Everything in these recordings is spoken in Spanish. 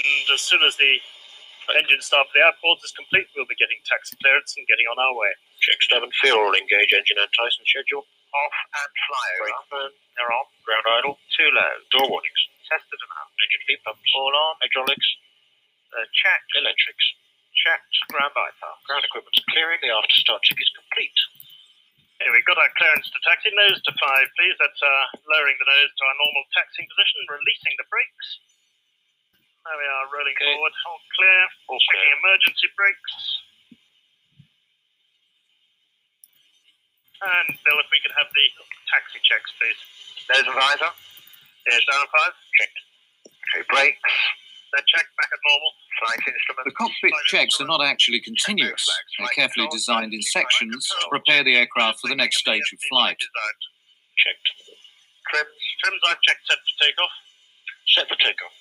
And as soon as the engine start for the outboards is complete, we'll be getting taxi clearance and getting on our way. Check Stab and Fuel, engage engine and Tyson schedule. Off and fly Brake over. burn, They're on. ground idle, Too low. door warnings, Tested and out. engine feed pumps, All on. hydraulics, Uh, checked. electrics, Checked. Ground bypass. ground equipment's clearing, the after start check is complete. Okay, we've got our clearance to taxi. Nose to five, please. That's uh, lowering the nose to our normal taxiing position, releasing the brakes. There we are, rolling Okay. forward. All clear. All Checking clear. emergency brakes. And Bill, if we could have the taxi checks, please. Nose and visor. Yes, down five. Checked. Okay, brakes. They're checked back at normal. Flight instruments. The cockpit checks are not actually continuous. They're carefully designed in sections to prepare the aircraft for the next stage of flight. Checked. Trims. Trims I've checked set for takeoff. Set for takeoff.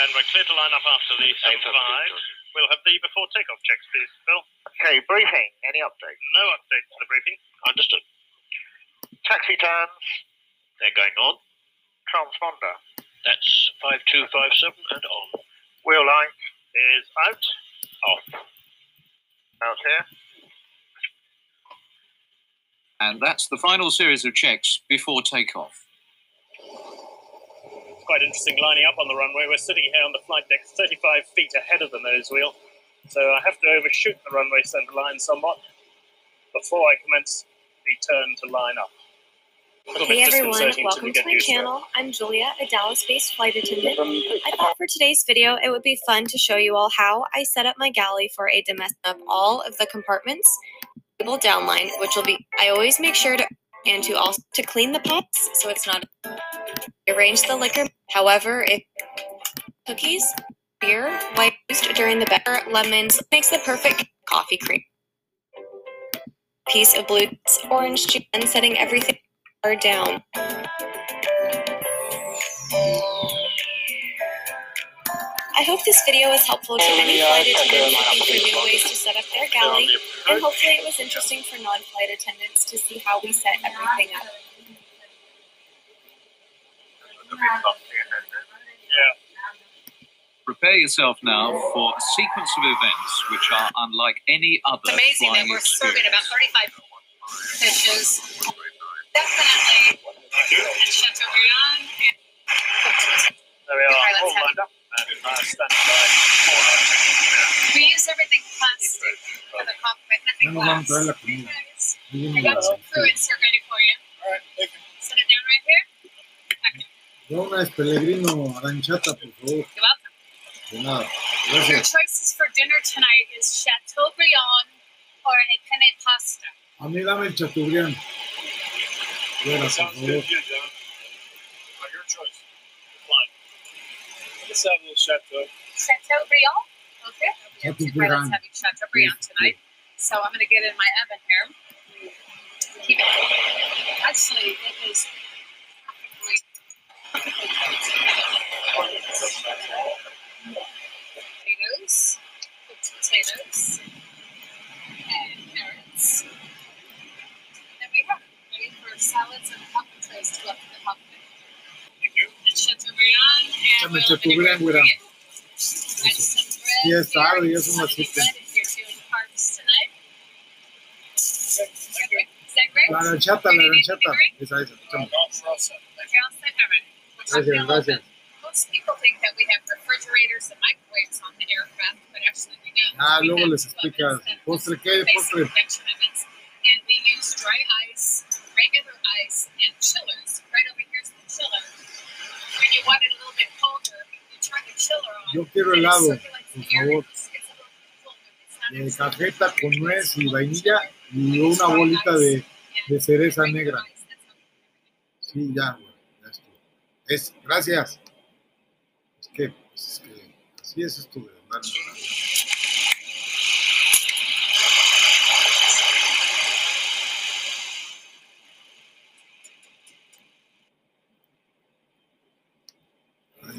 And we're clear to line up after the Aim 75. We'll have the before takeoff checks, please, Bill. Okay, briefing. Any update? No update to the briefing. Understood. Taxi turns. They're going on. Transponder. That's 5257 and on. Wheel light. Is out. Off. Out here. And that's the final series of checks before takeoff. It's quite interesting lining up on the runway. We're sitting here on the flight deck 35 feet ahead of the nose wheel. So I have to overshoot the runway center line somewhat before I commence the turn to line up. Hey everyone, welcome we to my used it. channel. I'm Julia, a Dallas-based flight attendant. I thought for today's video it would be fun to show you all how I set up my galley for a domestic up all of the compartments, table downline, which will be I always make sure to and to also to clean the pots so it's not arrange the liquor. However, if cookies, beer, white used during the better lemons makes the perfect coffee cream. Piece of blue orange juice and setting everything down. I hope this video was helpful to any flight oh, attendants looking for new ways to set up their galley, and hopefully it was interesting for non-flight attendants to see how we set everything up. Yeah. Prepare yourself now for a sequence of events which are unlike any other It's amazing that we're serving about 35 fishes. Definitely. And Chateaubriand. There we are, Okay, let's all have- lined up. And standing by for our checking clearance. We use everything plastic for the cockpit, nothing glass. I got some fluids here ready for you. Alright, thank you. Set it down right here. Una es Pellegrino Arancata, por favor. You're welcome. De nada. Your choices for dinner tonight is Chateaubriand or a penne pasta. A mí dame el Chateaubriand. Fuera, por Sounds favor. good, you, John. Well, your choice. Fine. Let's have little chateau. Chateaubriand. Okay. Chateaubriand. Let's have Chateaubriand tonight. So I'm going to get in my oven here. Keep it. Actually, it is potatoes, cooked potatoes, and carrots. And we have ready for salads and cocktail trays to look in the cockpit. Chachaturrián, Huerá. Sí, es tarde, eso me asusta. La ranchata, la ranchata. Esa, esa. Gracias, gracias. That. Ah, luego les explicas. Postre, ¿qué? Postre. And we use dry ice, regular ice, and chillers. Right over here is the chiller. Yo quiero helado, por favor. De extreme cajeta con nuez y vainilla y una bolita de, de cereza negra. Sí, ya, güey, ya estuvo. Es, gracias. Es que, pues, es que así es esto de andar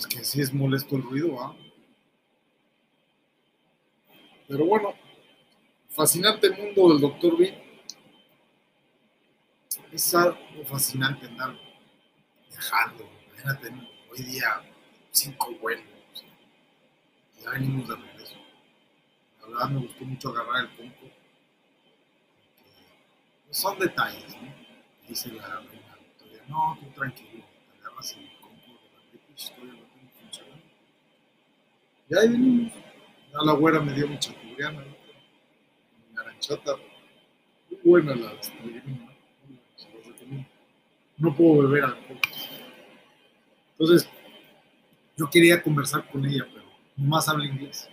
Que sí es molesto el ruido, ¿ah? Pero bueno, fascinante mundo del doctor B. Es algo fascinante andar viajando. Imagínate, hoy día cinco vuelos, Ya venimos de regreso. La verdad me gustó mucho agarrar el pues, son detalles, ¿no? Dice la reina Victoria, no, tú tranquilo, agarras el conco de todavía lo tengo funcionando. Y ahí. Ya la güera me dio mi chapuriana, ¿no? buena la Spaghetti, ¿no? No puedo beber alcohol. Entonces, yo quería conversar con ella, pero nomás habla inglés.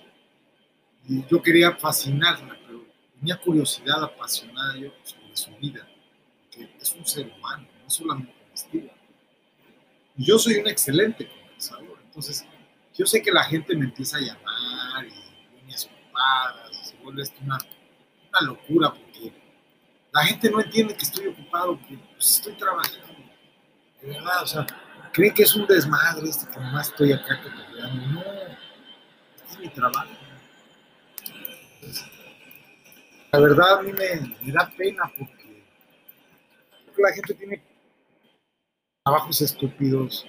Y yo quería fascinarla, pero tenía curiosidad apasionada yo sobre su vida, que es un ser humano, no solamente un estilo. Y yo soy un excelente conversador, entonces yo sé que la gente me empieza a llamar y líneas ocupadas, y se vuelve esto una, una locura porque la gente no entiende que estoy ocupado, que pues, estoy trabajando. De verdad, o sea, creen que es un desmadre este que nomás estoy acá cotorreando. No, este es mi trabajo. La verdad a mí me, me da pena porque, porque la gente tiene trabajos estúpidos.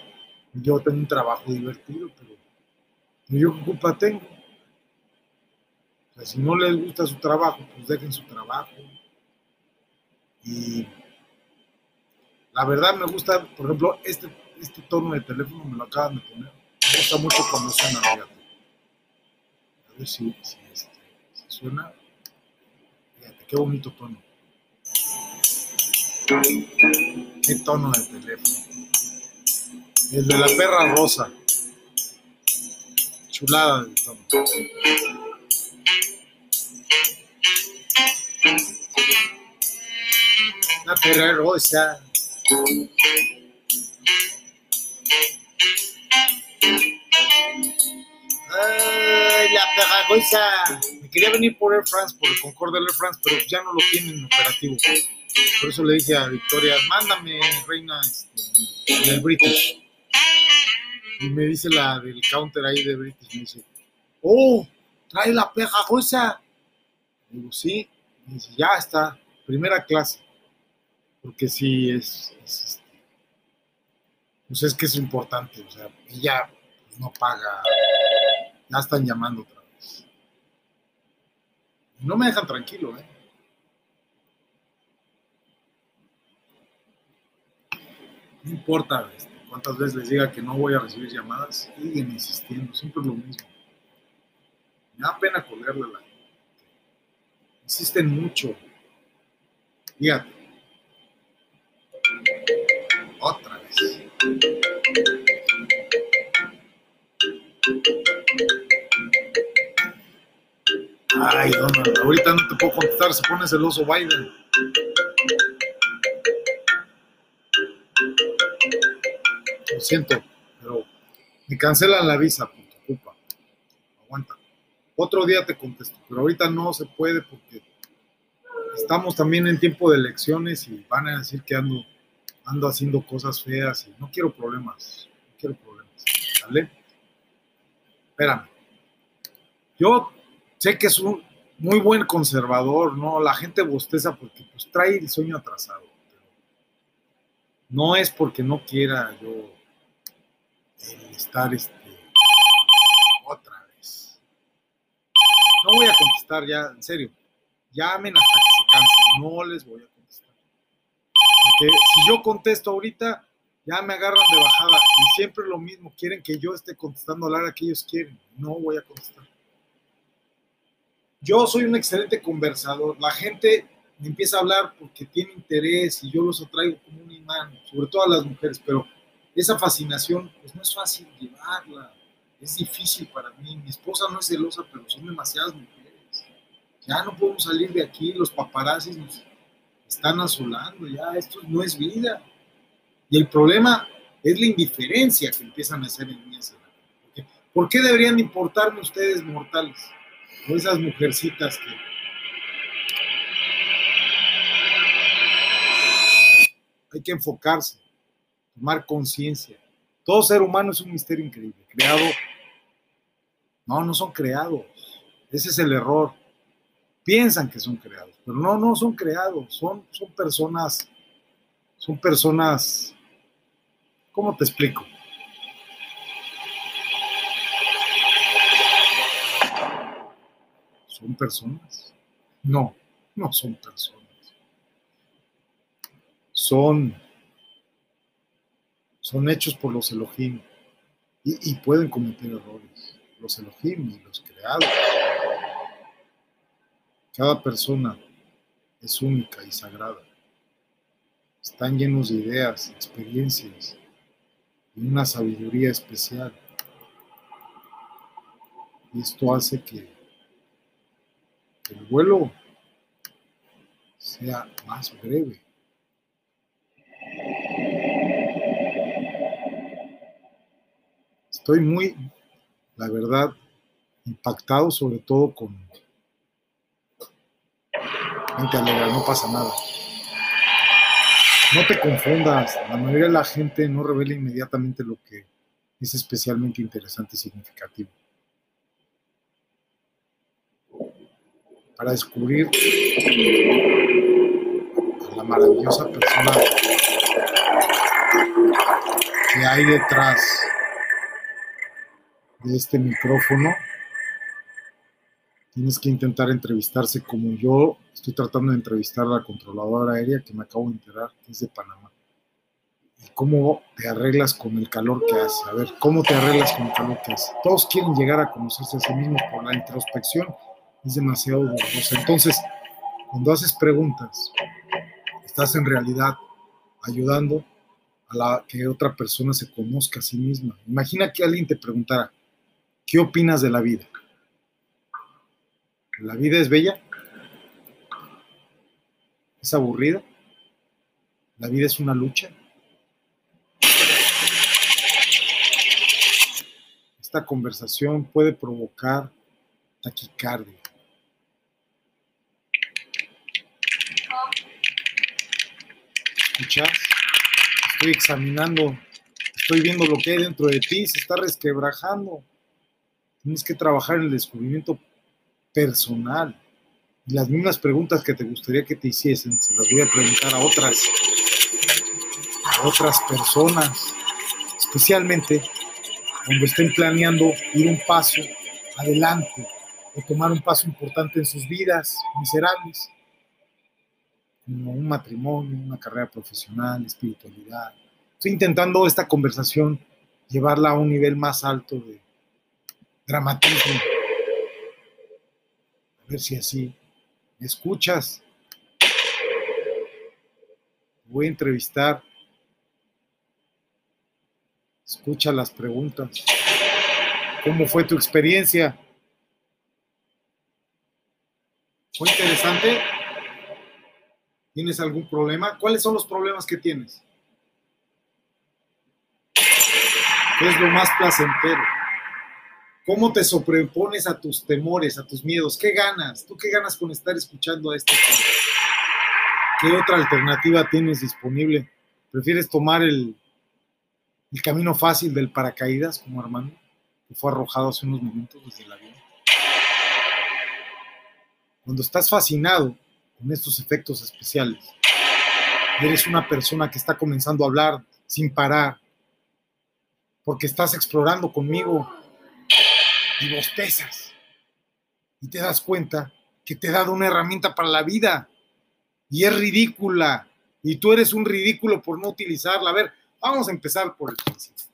Yo tengo un trabajo divertido, pero yo qué culpa tengo. O sea, si no les gusta su trabajo, pues dejen su trabajo. Y la verdad me gusta, por ejemplo, este, este tono de teléfono me lo acaban de poner. Me gusta mucho cuando suena, fíjate. A ver si, si, este, suena. Fíjate, qué bonito tono. Qué tono de teléfono. El de la perra rosa. Chulada de tono. La perra rosa. La perra rosa. Me quería venir por Air France, por el Concorde Air France, pero ya no lo tienen operativo. Por eso le dije a Victoria, mándame, reina, este, del British. Y me dice la del counter ahí de British, me dice, oh, trae la perra rosa. Digo, sí. Y dice, ya está, primera clase. Porque sí, es, es, este, pues es que es importante. O sea, ella no paga, ya están llamando otra vez. No me dejan tranquilo, ¿eh? No importa este, cuántas veces les diga que no voy a recibir llamadas, siguen insistiendo, siempre es lo mismo. Me da pena colgarle. Insisten mucho. Fíjate. Otra vez. Ay, Donald, ahorita no te puedo contestar, se pone celoso Biden. Lo siento, pero me cancelan la visa por tu culpa. Aguanta. Otro día te contesto, pero ahorita no se puede porque estamos también en tiempo de elecciones y van a decir que ando, ando haciendo cosas feas y no quiero problemas. No quiero problemas. ¿Vale? Espérame. Yo sé que es un muy buen conservador, ¿no? La gente bosteza porque pues trae el sueño atrasado. No es porque no quiera yo estar este, otra vez. No voy a contestar ya, en serio. Llamen hasta que se cansen. No les voy a contestar. Porque si yo contesto ahorita, ya me agarran de bajada. Y siempre lo mismo. Quieren que yo esté contestando a la hora que ellos quieren. No voy a contestar. Yo soy un excelente conversador. La gente me empieza a hablar porque tiene interés y yo los atraigo como un imán, sobre todo a las mujeres, pero esa fascinación pues no es fácil llevarla, es difícil para mí. Mi esposa no es celosa, pero son demasiadas mujeres. Ya no podemos salir de aquí, los paparazzis nos están asolando, ya esto no es vida. Y el problema es la indiferencia que empiezan a hacer en mí. ¿Por qué deberían de importarme ustedes mortales? O esas mujercitas que hay que enfocarse, tomar conciencia. Todo ser humano es un misterio increíble, creado. No, no son creados. Ese es el error. Piensan que son creados, pero no, no son creados. Son, son personas, son personas. ¿Cómo te explico? ¿Son personas? No, no son personas. Son, son hechos por los Elohim y, pueden cometer errores. Los Elohim y los creados. Cada persona es única y sagrada. Están llenos de ideas, experiencias y una sabiduría especial. Y esto hace que, que el vuelo sea más breve. Estoy muy, la verdad, impactado sobre todo con gente alegra, no pasa nada. No te confundas, la mayoría de la gente no revela inmediatamente lo que es especialmente interesante y significativo. Para descubrir a la maravillosa persona que hay detrás de este micrófono, tienes que intentar entrevistarse como yo estoy tratando de entrevistar a la controladora aérea que me acabo de enterar que es de Panamá. ¿Y cómo te arreglas con el calor que hace? A ver, ¿cómo te arreglas con el calor que hace? Todos quieren llegar a conocerse a sí mismos por la introspección, es demasiado dolorosa. Entonces, cuando haces preguntas, estás en realidad ayudando a la que otra persona se conozca a sí misma. Imagina que alguien te preguntara, ¿qué opinas de la vida? ¿La vida es bella? ¿Es aburrida? ¿La vida es una lucha? Esta conversación puede provocar taquicardia. ¿Escuchas? Estoy examinando, estoy viendo lo que hay dentro de ti, se está resquebrajando. Tienes que trabajar en el descubrimiento personal. Las mismas preguntas que te gustaría que te hiciesen, se las voy a preguntar a otras, a otras personas, especialmente cuando estén planeando ir un paso adelante o tomar un paso importante en sus vidas miserables, como un matrimonio, una carrera profesional, espiritualidad. Estoy intentando esta conversación llevarla a un nivel más alto de dramatismo. A ver si así ¿Me escuchas? Voy a entrevistar. Escucha las preguntas. ¿Cómo fue tu experiencia? ¿Fue interesante? ¿Tienes algún problema? ¿Cuáles son los problemas que tienes? ¿Qué es lo más placentero? ¿Cómo te sobrepones a tus temores, a tus miedos? ¿Qué ganas? ¿Tú qué ganas con estar escuchando a este ¿Qué otra alternativa tienes disponible? ¿Prefieres tomar el, camino fácil del paracaídas, como Armando, que fue arrojado hace unos momentos desde el avión? Cuando estás fascinado con estos efectos especiales, eres una persona que está comenzando a hablar sin parar, porque estás explorando conmigo y bostezas. Y te das cuenta que te he dado una herramienta para la vida y es ridícula. Y tú eres un ridículo por no utilizarla. A ver, vamos a empezar por el principio.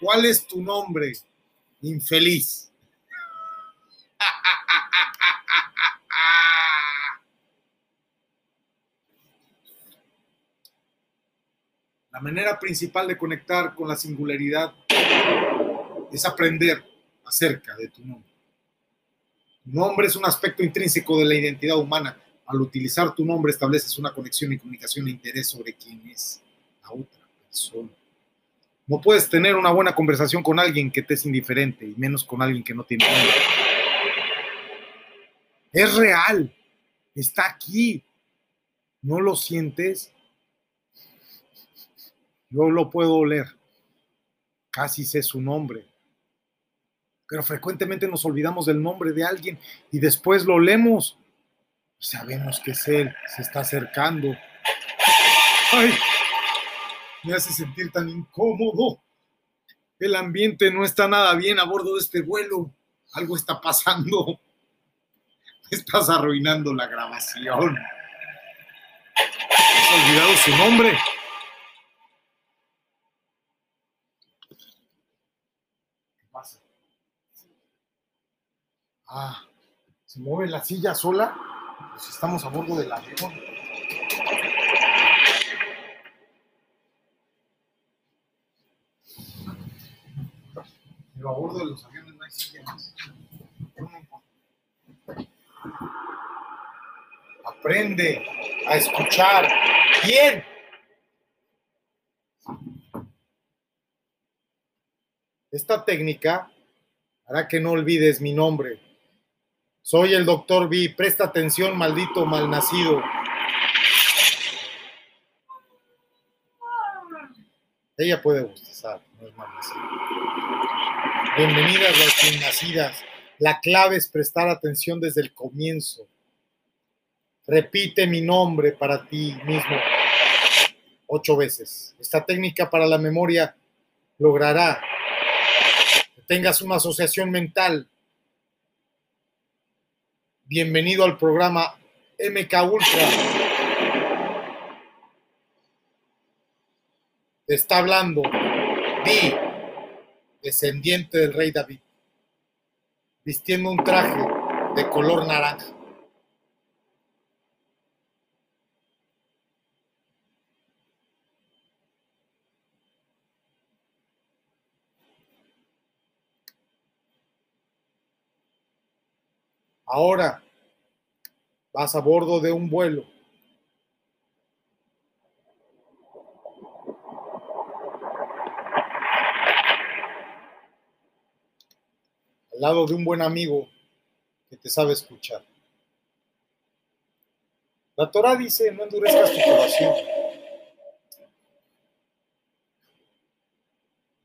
¿Cuál es tu nombre? Infeliz. La manera principal de conectar con la singularidad es aprender acerca de tu nombre. Nombre es un aspecto intrínseco de la identidad humana. Al utilizar tu nombre estableces una conexión y comunicación de interés sobre quién es la otra persona. No puedes tener una buena conversación con alguien que te es indiferente y menos con alguien que no tiene nombre. Es real, está aquí. ¿No lo sientes? Yo lo puedo oler. Casi sé su nombre pero frecuentemente nos olvidamos del nombre de alguien y después lo leemos. Sabemos que es él, se está acercando. ¡Ay! Me hace sentir tan incómodo. El ambiente no está nada bien a bordo de este vuelo. Algo está pasando. Estás arruinando la grabación. Has olvidado su nombre. Ah, ¿se mueve la silla sola? Pues estamos a bordo del avión. Pero a bordo de los aviones no hay sillas. Aprende a escuchar bien. Esta técnica hará que no olvides mi nombre. Soy el doctor B. Presta atención, maldito malnacido. Ella puede bostezar, no es malnacida. Bienvenidas las bien nacidas. La clave es prestar atención desde el comienzo. Repite mi nombre para ti mismo ocho veces. Esta técnica para la memoria logrará que tengas una asociación mental. Bienvenido al programa MK Ultra. Te está hablando Di, descendiente del rey David, vistiendo un traje de color naranja. Ahora vas a bordo de un vuelo. Al lado de un buen amigo que te sabe escuchar. La Torah dice, no endurezcas tu corazón.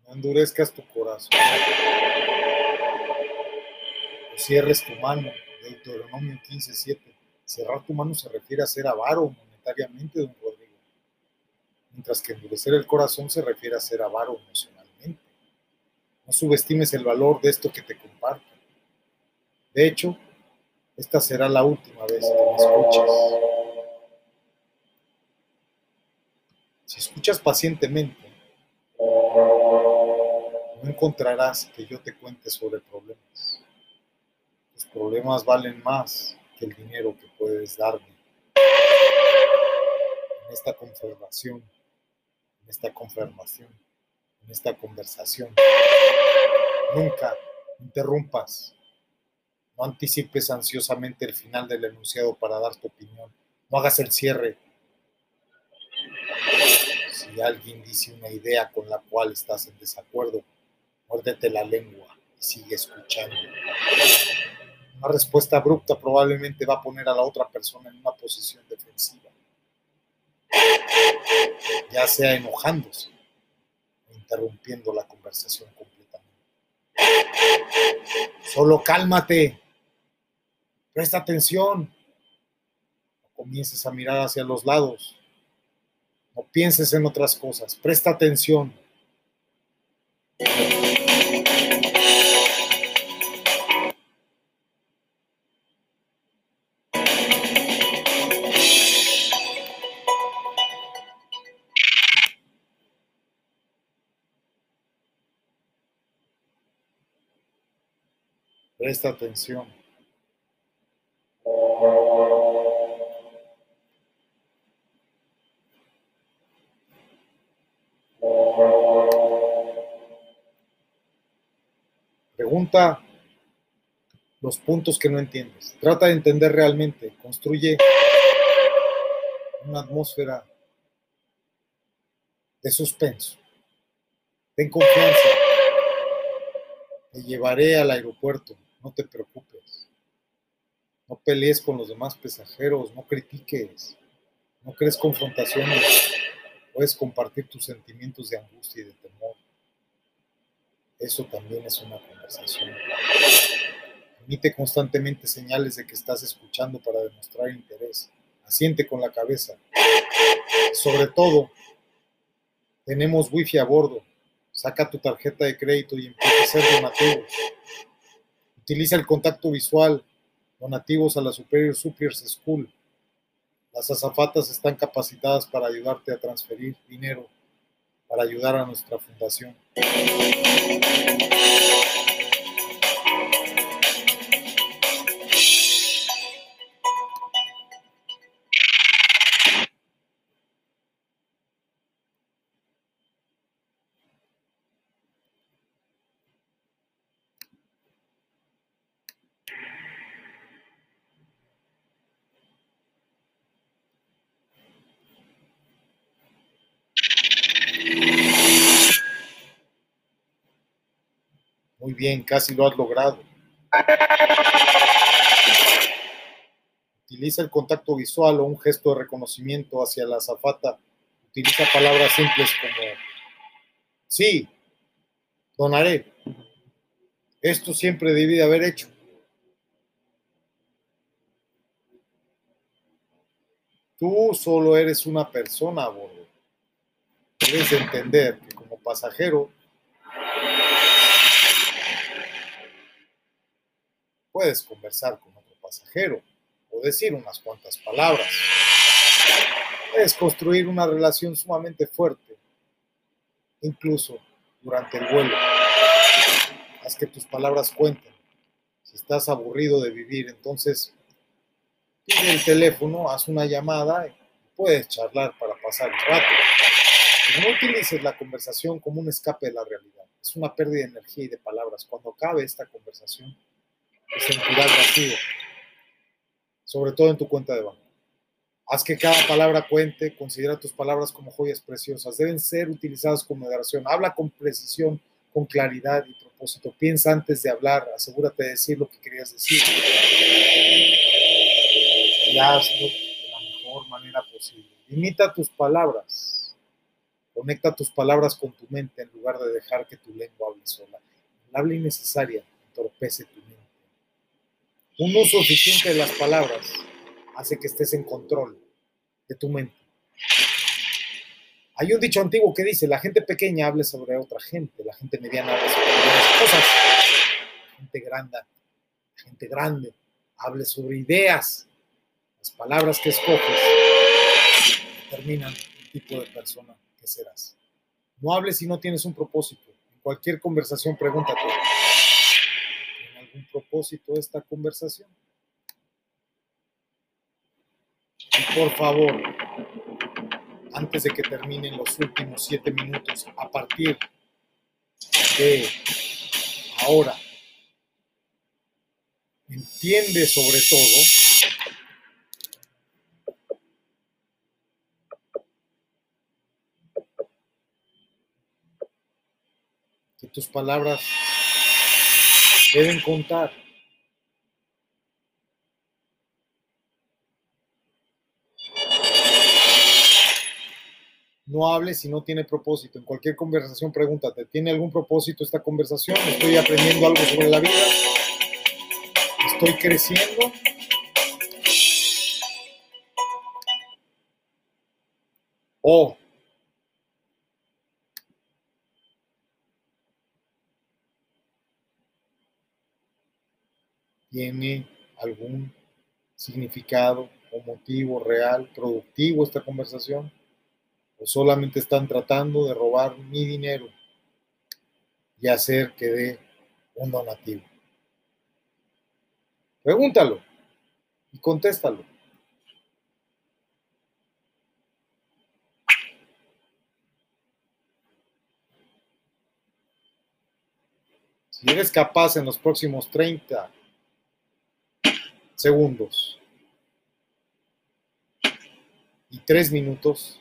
No endurezcas tu corazón. No cierres tu mano. Deuteronomio 15:7. Cerrar tu mano se refiere a ser avaro monetariamente, don Rodrigo. Mientras que endurecer el corazón se refiere a ser avaro emocionalmente. No subestimes el valor de esto que te comparto. De hecho, esta será la última vez que me escuches. Si escuchas pacientemente, no encontrarás que yo te cuente sobre problemas. Tus problemas valen más que el dinero que puedes darme. En esta confirmación, en esta confirmación, en esta conversación, nunca interrumpas. No anticipes ansiosamente el final del enunciado para dar tu opinión. No hagas el cierre. Si alguien dice una idea con la cual estás en desacuerdo, muérdete la lengua y sigue escuchando. Una respuesta abrupta probablemente va a poner a la otra persona en una posición defensiva, ya sea enojándose o interrumpiendo la conversación completamente. Solo cálmate, presta atención, no comiences a mirar hacia los lados, no pienses en otras cosas, presta atención. Presta atención. Pregunta los puntos que no entiendes. Trata de entender realmente. Construye una atmósfera de suspenso. Ten confianza. Te llevaré al aeropuerto. No te preocupes. No pelees con los demás pasajeros. No critiques. No crees confrontaciones. Puedes compartir tus sentimientos de angustia y de temor. Eso también es una conversación. Emite constantemente señales de que estás escuchando para demostrar interés. Asiente con la cabeza. Sobre todo, tenemos wifi a bordo. Saca tu tarjeta de crédito y empieza a hacer donativos. Utiliza el contacto visual. Donativos a la Superior Superiors School. Las azafatas están capacitadas para ayudarte a transferir dinero, para ayudar a nuestra fundación. Bien, casi lo has logrado. Utiliza el contacto visual o un gesto de reconocimiento hacia la azafata. Utiliza palabras simples como sí, donaré. Esto siempre debí de haber hecho. Tú solo eres una persona a bordo. Debes de entender que como pasajero puedes conversar con otro pasajero o decir unas cuantas palabras. Puedes construir una relación sumamente fuerte, incluso durante el vuelo. Haz que tus palabras cuenten. Si estás aburrido de vivir, entonces pide el teléfono, haz una llamada y puedes charlar para pasar el rato. No utilices la conversación como un escape de la realidad. Es una pérdida de energía y de palabras. Cuando acabe esta conversación, vacío, sobre todo en tu cuenta de banco. Haz que cada palabra cuente, considera tus palabras como joyas preciosas, deben ser utilizadas con moderación. Habla con precisión, con claridad y propósito. Piensa antes de hablar, asegúrate de decir lo que querías decir. Y hazlo de la mejor manera posible. Limita tus palabras. Conecta tus palabras con tu mente en lugar de dejar que tu lengua hable sola. El habla innecesaria entorpece tu. Un uso eficiente de las palabras hace que estés en control de tu mente. Hay un dicho antiguo que dice, la gente pequeña habla sobre otra gente, la gente mediana habla sobre otras cosas, la gente grande, la gente grande hable sobre ideas. Las palabras que escoges determinan el tipo de persona que serás. No hables si no tienes un propósito. En cualquier conversación pregúntate, un propósito esta conversación. Y por favor, antes de que terminen los últimos siete minutos, a partir de ahora, entiende sobre todo que tus palabras deben contar. No hables si no tiene propósito. En cualquier conversación pregúntate, ¿tiene algún propósito esta conversación? ¿Estoy aprendiendo algo sobre la vida? ¿Estoy creciendo? O tiene algún significado o motivo real, productivo esta conversación, o solamente están tratando de robar mi dinero y hacer que dé un donativo. Pregúntalo y contéstalo. Si eres capaz en los próximos 30 segundos y tres minutos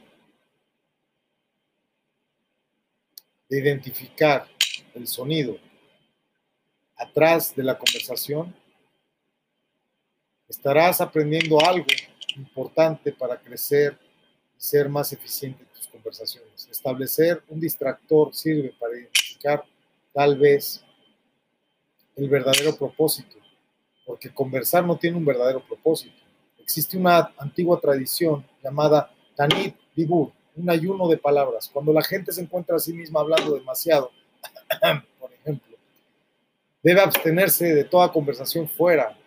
de identificar el sonido atrás de la conversación, estarás aprendiendo algo importante para crecer y ser más eficiente en tus conversaciones. Establecer un distractor sirve para identificar tal vez el verdadero propósito porque conversar no tiene un verdadero propósito. Existe una antigua tradición llamada Tanit Dibur, un ayuno de palabras. Cuando la gente se encuentra a sí misma hablando demasiado, por ejemplo, debe abstenerse de toda conversación fuera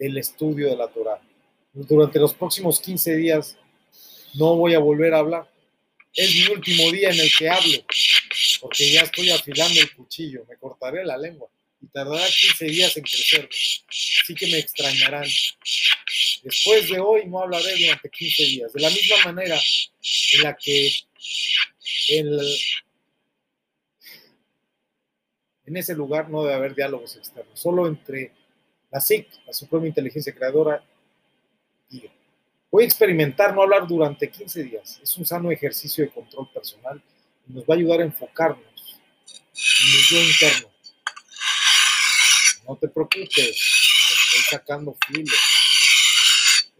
del estudio de la Torah. Durante los próximos 15 días no voy a volver a hablar. Es mi último día en el que hablo, porque ya estoy afilando el cuchillo, me cortaré la lengua tardará 15 días en crecerme, así que me extrañarán. Después de hoy no hablaré durante 15 días, de la misma manera en la que en ese lugar no debe haber diálogos externos, solo entre la SIC, la Suprema Inteligencia Creadora, y yo. Voy a experimentar no hablar durante 15 días. Es un sano ejercicio de control personal y nos va a ayudar a enfocarnos en el yo interno. No te preocupes, estoy sacando filo.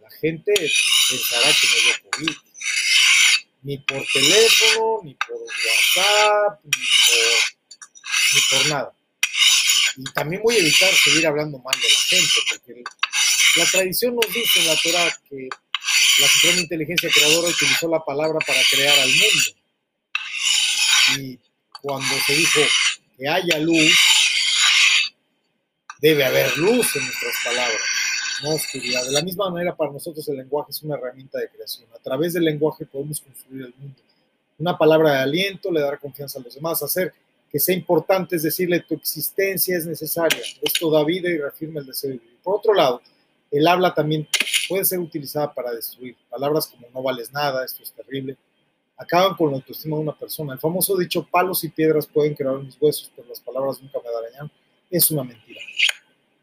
La gente pensará que me dio COVID. Ni por teléfono, ni por WhatsApp, ni por, ni por nada. Y también voy a evitar seguir hablando mal de la gente, porque la tradición nos dice en la Torah que la Suprema Inteligencia Creadora utilizó la palabra para crear al mundo. Y cuando se dijo que haya luz, debe haber luz en nuestras palabras, no oscuridad. De la misma manera, para nosotros el lenguaje es una herramienta de creación. A través del lenguaje podemos construir el mundo. Una palabra de aliento le dará confianza a los demás, hacer que sea importante es decirle tu existencia es necesaria. Esto da vida y reafirma el deseo de vivir. Por otro lado, el habla también puede ser utilizada para destruir. Palabras como no vales nada, esto es terrible, acaban con la autoestima de una persona. El famoso dicho palos y piedras pueden crear mis huesos, pero las palabras nunca me dañan, es una mentira.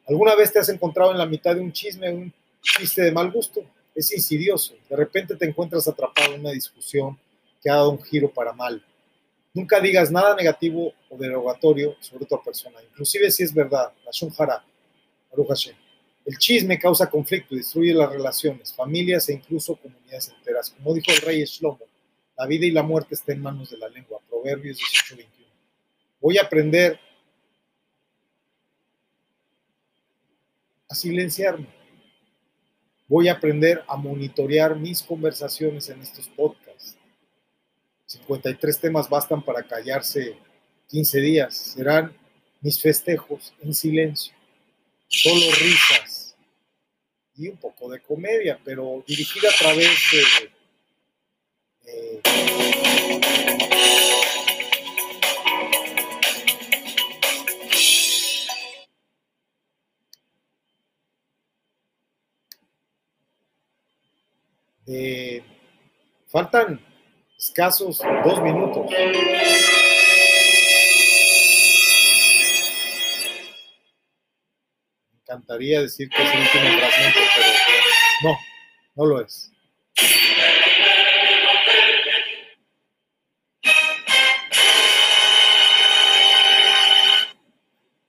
¿Alguna vez te has encontrado en la mitad de un chisme, un chiste de mal gusto? Es insidioso. De repente te encuentras atrapado en una discusión que ha dado un giro para mal. Nunca digas nada negativo o derogatorio sobre otra persona, inclusive si es verdad. La Shunjara. El chisme causa conflicto, destruye las relaciones, familias e incluso comunidades enteras. Como dijo el rey Shlomo, la vida y la muerte están en manos de la lengua. Proverbios 18:21. Voy a aprender silenciarme. Voy a aprender a monitorear mis conversaciones en estos podcasts. 53 temas bastan para callarse 15 días. Serán mis festejos en silencio. Solo risas y un poco de comedia, pero dirigida a través de... eh, de- faltan escasos dos minutos. Me encantaría decir que es el último fragmento, pero no, no lo es.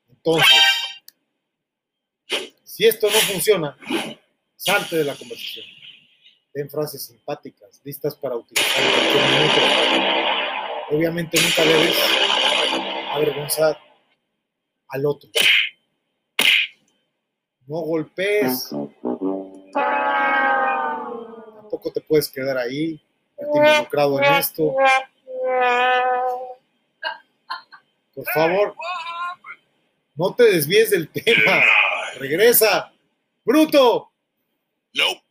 Entonces, si esto no funciona, salte de la conversación. Den frases simpáticas, listas para utilizar en cualquier. Obviamente nunca debes avergonzar al otro. No golpees. Tampoco te puedes quedar ahí, involucrado en esto. Por favor, no te desvíes del tema. Regresa. Bruto. Nope.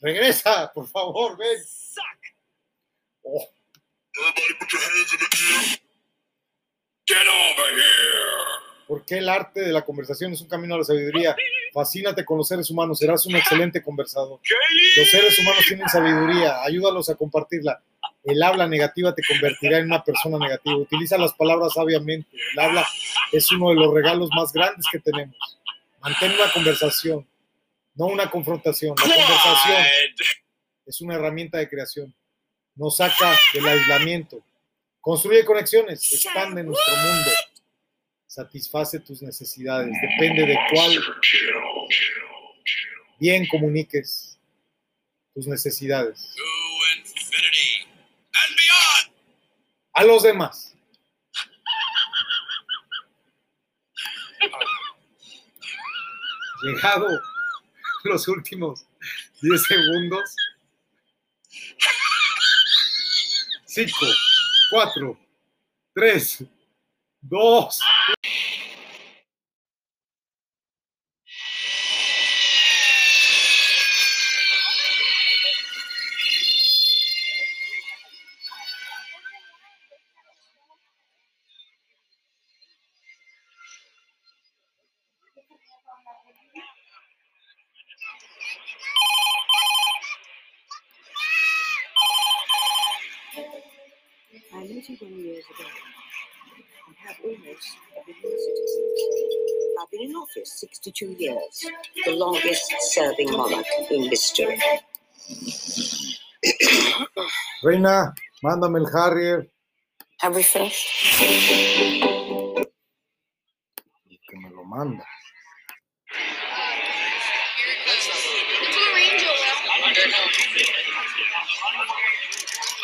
Regresa, por favor, ven. Oh, Everybody put your hands in the air. Get over here. ¿Por qué el arte de la conversación es un camino a la sabiduría? Fascínate con los seres humanos, serás un excelente conversador. Los seres humanos tienen sabiduría, ayúdalos a compartirla. El habla negativa te convertirá en una persona negativa. Utiliza las palabras sabiamente. El habla es uno de los regalos más grandes que tenemos. Mantén una conversación, no una confrontación. La conversación es una herramienta de creación. Nos saca del aislamiento. Construye conexiones, expande nuestro mundo. Satisface tus necesidades. Depende de cuál bien comuniques tus necesidades a los demás. Llegado los últimos 10 segundos. 5, 4, 3, 2, 22 years, the longest serving monarch in history. Reina, mándame el Harrier. Have we finished? Y que me lo manda.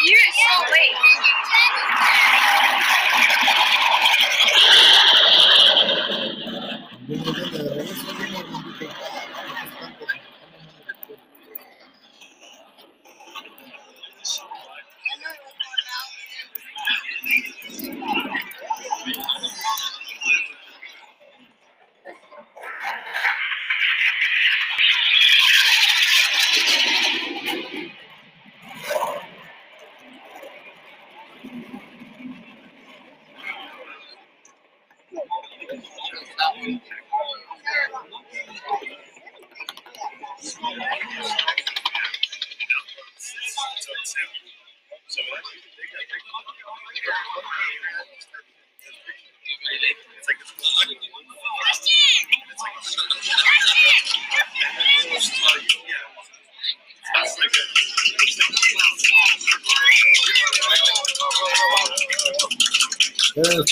You're so late.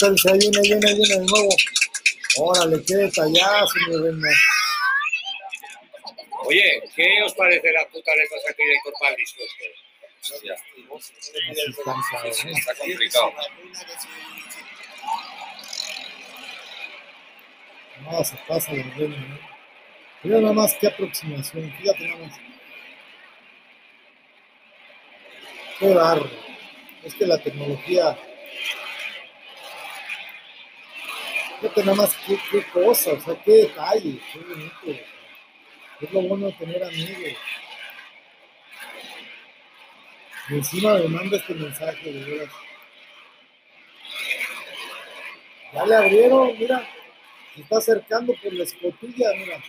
Espérense, ahí viene, ahí viene, ahí viene de nuevo. Órale, qué detallazo, mi reina. Oye, ¿qué os parece la puta letra aquí de cansado, ¿no? Está complicado. No, se pasa de reina, ¿no? Mira nada más qué aproximación, fíjate nada más. Qué barro. Es que la tecnología. Fíjate nada más qué, qué cosa, o sea, qué detalle, qué bonito. Es lo bueno de tener amigos. Encima me manda este mensaje, de veras. Ya le abrieron, mira. Se está acercando por la escotilla, mira.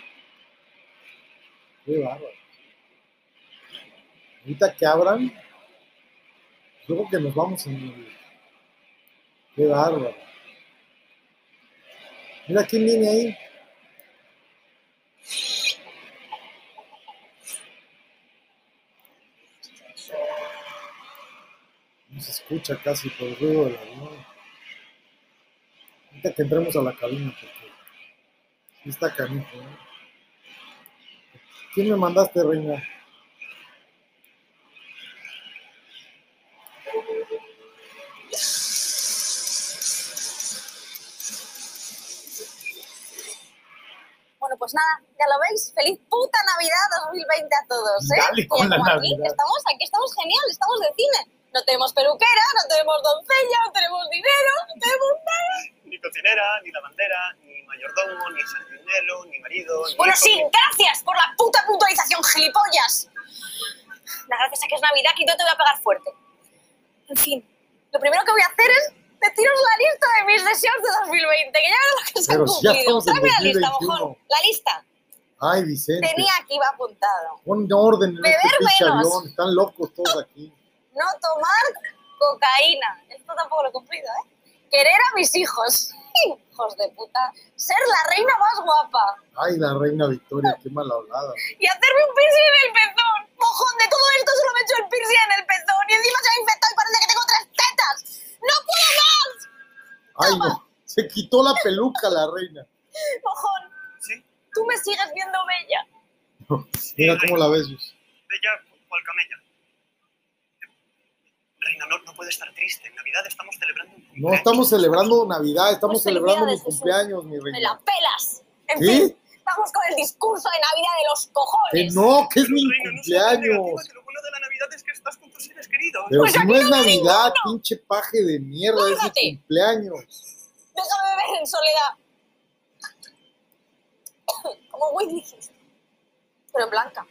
Qué bárbaro. Ahorita que abran, yo creo que nos vamos en el... Qué bárbaro. Mira quién viene ahí. No se escucha casi por el ruido del avión. Ahorita que entremos a la cabina, porque está canijo. ¿eh? ¿Quién me mandaste, reina? Pues nada, ya lo veis. Feliz puta Navidad 2020 a todos, ¿eh? Dale con la Como aquí, Navidad. estamos aquí, estamos genial, estamos de cine. No tenemos peluquera, no tenemos doncella, no tenemos dinero, no tenemos nada. Ni cocinera, ni lavandera, ni mayordomo, ni jardinero, ni marido. Ni Bueno, hijo, sí, ni- gracias por la puta puntualización, gilipollas. La gracias a que es Navidad, que yo te voy a pegar fuerte. En fin, lo primero que voy a hacer es deciros la lista de mis deseos de 2020, que ya verás lo que se han Pero ya cumplido. Tráeme la lista, 2021. mojón. La lista. Ay, Vicente. Tenía aquí va apuntado. Pon orden en Beber este menos. Están locos todos aquí. No tomar cocaína. Esto tampoco lo he cumplido, ¿eh? Querer a mis hijos. Hijos de puta. Ser la reina más guapa. Ay, la reina Victoria, qué mal hablada. Y hacerme un piercing en el pezón. Mojón, de todo esto solo me he hecho el piercing en el pezón. Y encima se ha infectado y parece que tengo tres tetas. ¡No puedo más! Ay, no. Se quitó la peluca la reina. Mojón, Sí, tú me sigues viendo bella. Mira cómo la ves. Bella cual camella. Reina, no, no puede estar triste. En Navidad estamos celebrando un No cumpleaños. estamos celebrando Navidad, estamos Pues celebrando mi cumpleaños, mi Me la reina. pelas. En ¿Sí? fin, vamos con el discurso de Navidad de los Que cojones. no, que es mi Reina, no cumpleaños. que lo bueno de la Navidad es que estás con tus seres queridos. Pero Pues si no es no Navidad, pinche paje de mierda, es Lárgate. mi cumpleaños. Déjame beber en soledad. Como Whitney. Pero en blanca.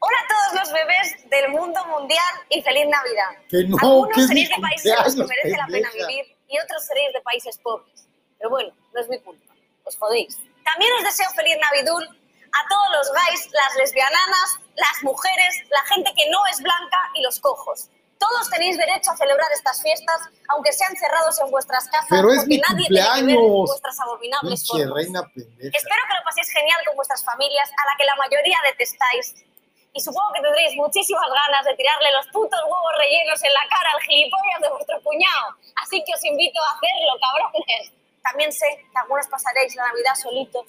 Hola a todos los bebés del mundo mundial y feliz Navidad. Que no, Algunos que es seréis de países en los que merece la pena vivir y otros seréis de países pobres. Pero bueno, no es mi culpa. Os jodéis. También os deseo feliz Navidul a todos los gays, las lesbiananas, las mujeres, la gente que no es blanca y los cojos. Todos tenéis derecho a celebrar estas fiestas, aunque sean cerrados en vuestras casas, Pero es porque mi nadie tiene que ver cumpleaños. vuestras abominables Pinche formas. reina pendeja. Espero que lo paséis genial con vuestras familias, a la que la mayoría detestáis. Y supongo que tendréis muchísimas ganas de tirarle los putos huevos rellenos en la cara al gilipollas de vuestro cuñado. Así que os invito a hacerlo, cabrones. También sé que algunos pasaréis la Navidad solitos,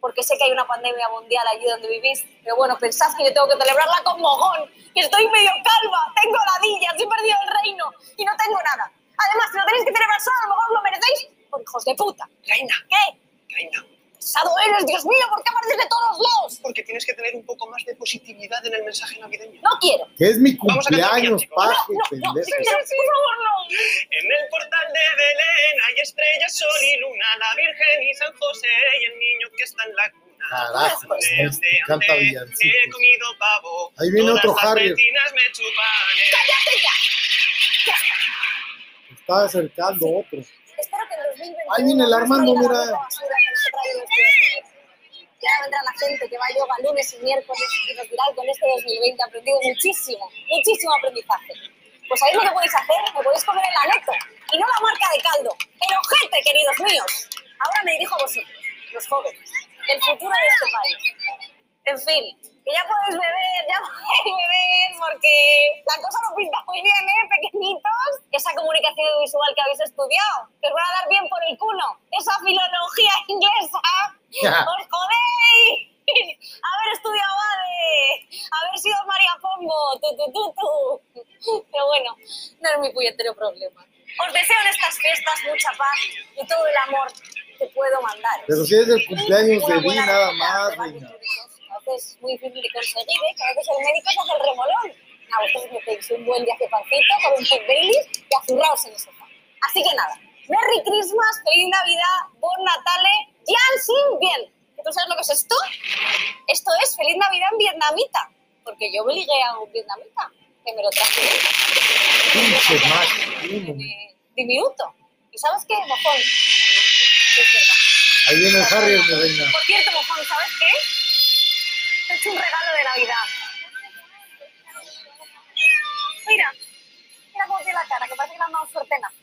porque sé que hay una pandemia mundial allí donde vivís. Pero bueno, pensad que yo tengo que celebrarla con mogón, que estoy medio calva, tengo ladillas, he perdido el reino y no tengo nada. Además, si lo tenéis que celebrar solo, a lo mejor lo merecéis por hijos de puta. Reina, ¿Qué? reina. Pesado eres, Dios mío, ¿por qué apareces de todos lados? Porque tienes que tener un poco más de positividad en el mensaje navideño. No quiero. Que es mi Vamos a cantar cumpleaños, villancicos. paje, No, no, pendejo. por favor, no. En el portal de Belén hay estrellas, sol y luna, la Virgen y San José y el niño que está en la cuna. Carajo, este canta ande, villancicos. He comido pavo. Ahí viene otro me chupan. eh. ¡Cállate ya! Está acercando otro. Espero que en 2021 Ahí viene el Armando, mira. misma basura que nos ha traído 2020. Ya vendrá la gente que va a yoga lunes y miércoles y nos dirá con este 2020 he aprendido muchísimo, muchísimo aprendizaje. Pues ¿sabéis lo que podéis hacer? Me podéis comer el aneto y no la marca de caldo. ¡El ojete, queridos míos! Ahora me dirijo a vosotros, los jóvenes, el futuro de este país. En fin, que ya podéis beber, ya podéis beber, porque la cosa no pinta muy bien, ¿eh, pequeñitos? Esa comunicación visual que habéis estudiado, que os va a dar bien por el culo. Esa filología inglesa, ¡os jodéis! Haber estudiado ADE, haber sido María Pombo, tu, tu, tu, tu. Pero bueno, no es mi puñetero problema. Os deseo en estas fiestas mucha paz y todo el amor que puedo mandar. Pero si es el cumpleaños de buena nada más, de reina. churros. A veces es muy difícil de conseguir, ¿eh? Que a veces el médico se hace el remolón. A vosotros me pedís un buen día de pancito con un Pep Baileys y a zurraos en el sofá. Así que nada, Merry Christmas, Feliz Navidad, Bon Natale, Jan Sin Bien. ¿Tú sabes lo que es esto? Esto es Feliz Navidad en vietnamita. Porque yo me ligué a un vietnamita que me lo traje diminuto. ¿Y sabes qué, mojón? Es verdad. Ahí viene Harrier, mi reina. Por cierto, mojón, ¿sabes qué? Hecho un regalo de Navidad. Mira, mira cómo tiene la cara, que parece que le han dado un sortenazo.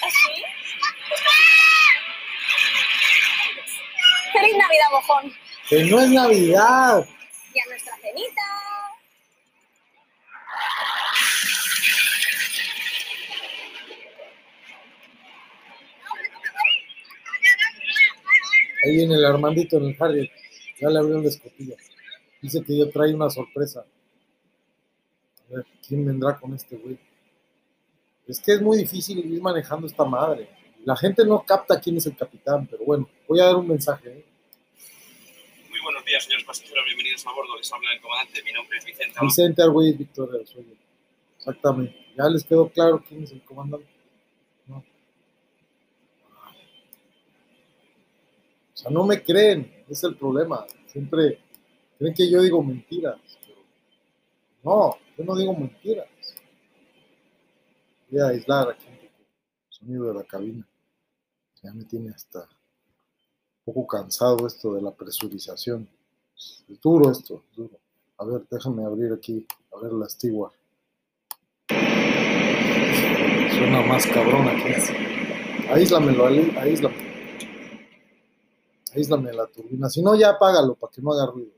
¿Así? ¡Feliz Navidad, mojón! Que no es Navidad. Y a nuestra cenita. Ahí viene el Armandito en el Harrier. Ya le abrió la escotilla. Dice que yo trae una sorpresa. A ver, ¿quién vendrá con este güey? Es que es muy difícil ir manejando esta madre. La gente no capta quién es el capitán, pero bueno, voy a dar un mensaje. ¿eh? Muy buenos días, señores pasajeros. Bienvenidos a bordo. Les habla el comandante. Mi nombre es Vicente. Vicente Argüelles Victoria. Exactamente. Ya les quedó claro quién es el comandante. No. O sea, no me creen, es el problema. Siempre creen que yo digo mentiras. Pero no, yo no digo mentiras. Voy a aislar aquí un poco el sonido de la cabina. Ya me tiene hasta un poco cansado esto de la presurización. Es duro esto, es duro. A ver, déjame abrir aquí, a ver la Stewart. Suena más cabrona que esa. Aíslamelo, Ali, aíslame. La turbina. Si no, ya apágalo para que no haga ruido.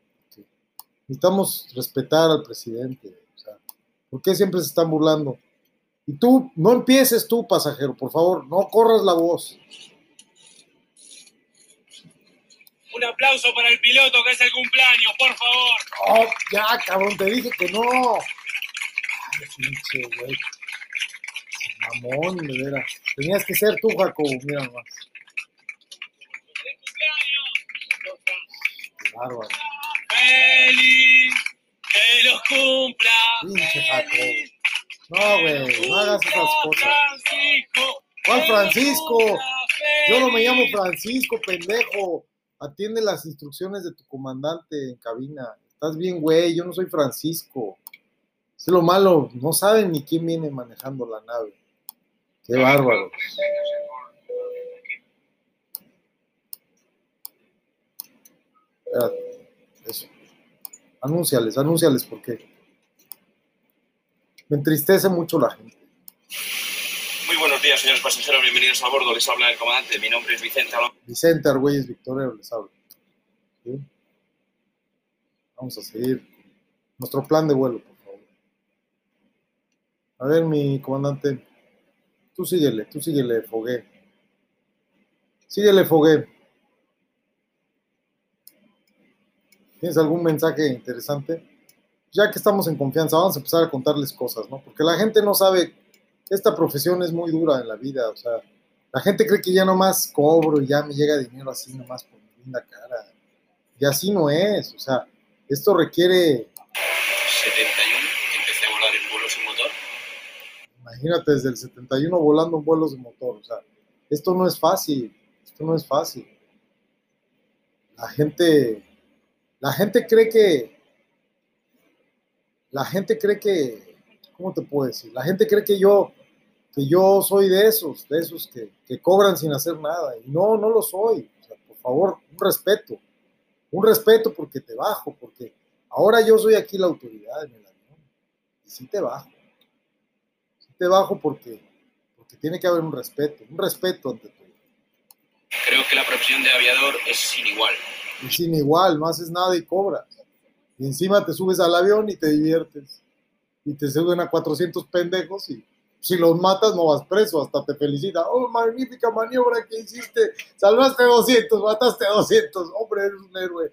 Necesitamos respetar al presidente. O sea, ¿por qué siempre se están burlando? Y tú, no empieces tú, pasajero, por favor, no corras la voz. Un aplauso para el piloto que es el cumpleaños, por favor. Oh, ya, cabrón, te dije que no. Ay, pinche, güey. Mamón, de veras. Tenías que ser tú, Jacobo, mira nomás. Bárbaro. ¡Feliz! ¡Que los cumpla! Pinche Jacobo. No, güey, no hagas esas cosas. Francisco! ¿Cuál Francisco? Yo no me llamo Francisco, pendejo. Atiende las instrucciones de tu comandante en cabina. Estás bien, güey. Yo no soy Francisco. Es lo malo. No saben ni quién viene manejando la nave. Qué bárbaro. Espérate, eso. Anúnciales, anúnciales porque me entristece mucho la gente. Muy buenos días, señores pasajeros. Bienvenidos a bordo. Les habla el comandante. Mi nombre es Vicente Alonso. Vicente Argüelles Victorero les habla. ¿Sí? Vamos a seguir nuestro plan de vuelo, por favor. A ver, mi comandante, tú síguele, tú síguele, Fogué. Síguele, Fogué. ¿Tienes algún mensaje interesante? Ya que estamos en confianza, vamos a empezar a contarles cosas, ¿no? Porque la gente no sabe, esta profesión es muy dura en la vida, o sea, la gente cree que ya nomás cobro y ya me llega dinero así nomás por mi linda cara. Y así no es, o sea, esto requiere 71. Empecé a volar en vuelos sin motor. Imagínate desde el 71 volando en vuelos de motor. O sea, esto no es fácil. Esto no es fácil. La gente, la gente cree que, la gente cree que, ¿cómo te puedo decir? La gente cree que yo, que yo soy de esos, de esos que, que cobran sin hacer nada. Y no, no lo soy. Por favor, un respeto. Un respeto porque te bajo, porque ahora yo soy aquí la autoridad en el avión. Y sí te bajo. Sí te bajo porque, porque tiene que haber un respeto, un respeto ante todo. Creo que la profesión de aviador es sin igual. Y sin igual, no haces nada y cobras. Y encima te subes al avión y te diviertes. Y te suben a 400 pendejos y si los matas no vas preso, hasta te felicita. Oh, magnífica maniobra que hiciste. Salvaste 200, mataste 200. Hombre, eres un héroe.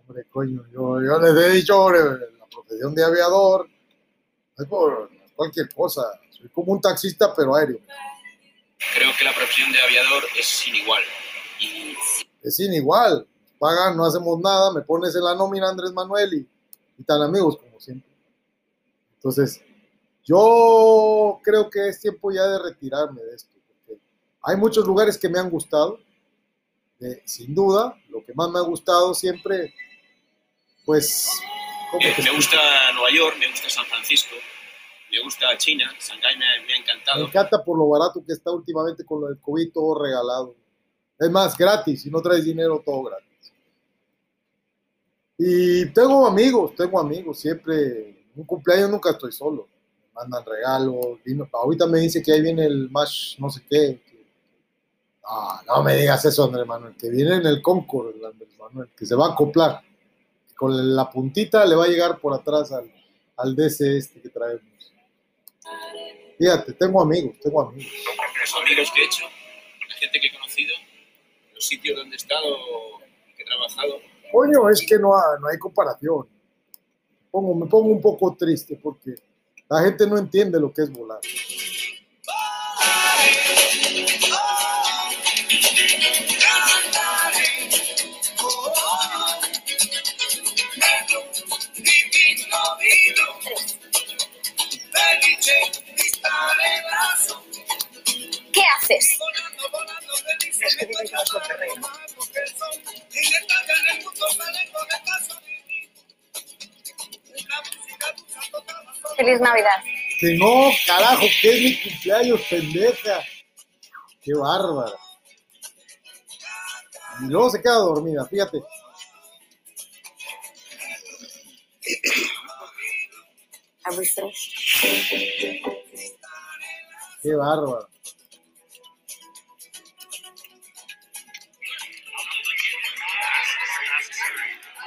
Hombre, coño, yo, yo les he dicho, hombre, la profesión de aviador es por cualquier cosa. Soy como un taxista, pero aéreo. Creo que la profesión de aviador es sin igual. Y Es sin igual. Pagan, no hacemos nada, me pones en la nómina Andrés Manuel y, y tan amigos como siempre. Entonces, yo creo que es tiempo ya de retirarme de esto. Porque hay muchos lugares que me han gustado. eh, sin duda, lo que más me ha gustado siempre, pues, ¿cómo me, me gusta Nueva York, me gusta San Francisco, me gusta China, Shanghái me, ha- me ha Me encantado. encanta por lo barato que está últimamente con del COVID, todo regalado. Es más, gratis, si no traes dinero, todo gratis. Y tengo amigos, tengo amigos, siempre, un cumpleaños nunca estoy solo. Mandan regalos, vino- ahorita me dice que ahí viene el Mash, no sé qué. Ah, no me digas eso, Andrés Manuel, que viene en el Concord, el Andrés Manuel, que se va a acoplar. Con la puntita le va a llegar por atrás al, al DC este que traemos. Fíjate, tengo amigos, tengo amigos. Los amigos que he hecho, la gente que he conocido, los sitios donde he estado, que he trabajado. Coño, es que no, ha- no hay comparación. Pongo, me pongo un poco triste porque la gente no entiende lo que es volar. ¿Qué haces? Feliz Navidad. Que no, carajo, que es mi cumpleaños, pendeja. Qué bárbara. Y luego se queda dormida, fíjate. Qué bárbara.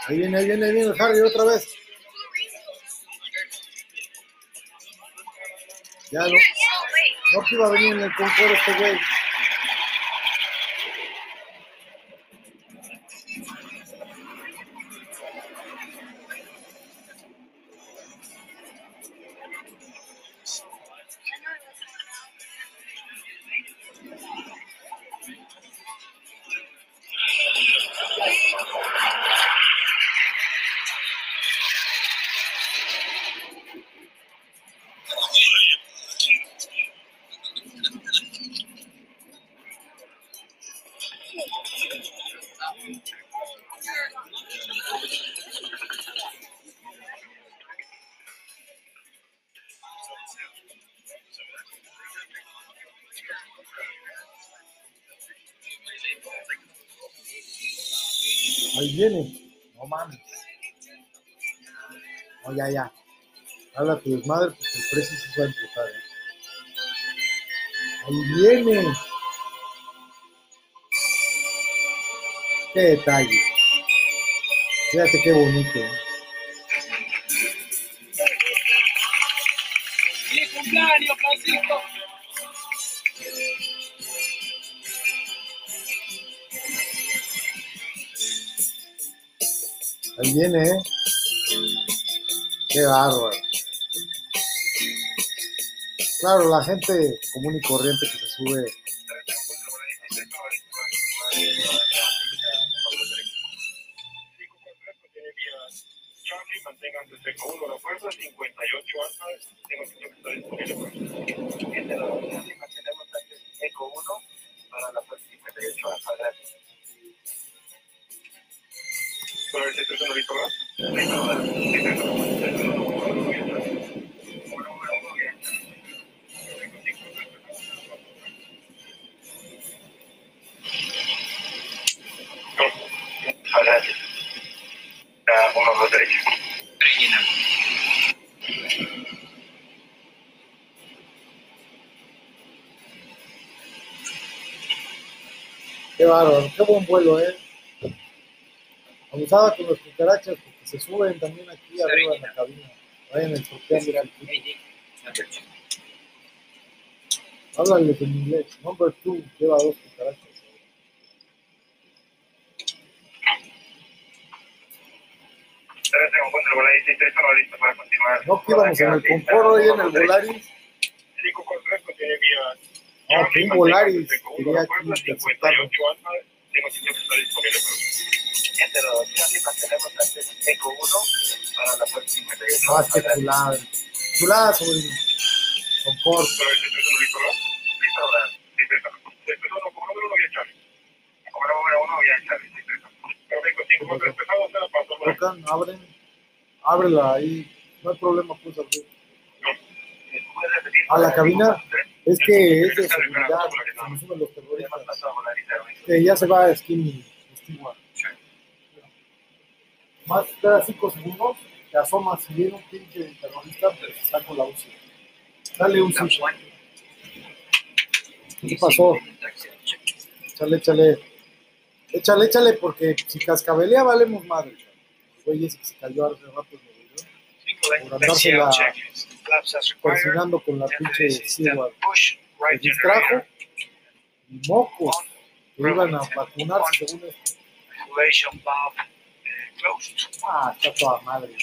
Ahí viene, ahí viene, ahí viene Harry otra vez. Ya no. No que iba a venir en el confort este güey. Ahí viene. No mames. No, ya, ya. Habla tu desmadre, pues el precio se va a empujar. ¿eh? Ahí viene. Qué detalle. Fíjate qué bonito. ¿eh? Ahí viene, ¿eh? Qué bárbaro. Claro, la gente común y corriente que se sube. Qué buen vuelo, ¿eh? Abusada con los cucarachas porque se suben también aquí arriba en la cabina. Vayan estropeando el. Háblales en inglés. Number two lleva dos cucarachas. Ahora tengo cuenta el Volaris 63 no que íbamos en el Concorde hoy en el Volaris. 543 tiene vía. No, que un Volaris. Quería 1, aquí 5 contra empezamos, se la paso. Tocan, abren. Ábrela ahí. No hay problema, pues. A la cabina. Es que es de seguridad. Se los terroristas. Que ya se va a Skinny. Más cada cinco segundos te asomas si viene un pinche terrorista, pues saco la UCI. Dale un sushi. ¿Qué pasó? Échale, échale. Échale, échale, porque si cascabelea valemos madre. El güey ese que se cayó hace rato en el video. Por andársela cocinando con la pinche Stewart. Se distrajo y mocos que iban a vacunarse según esto. Ah, está toda madre.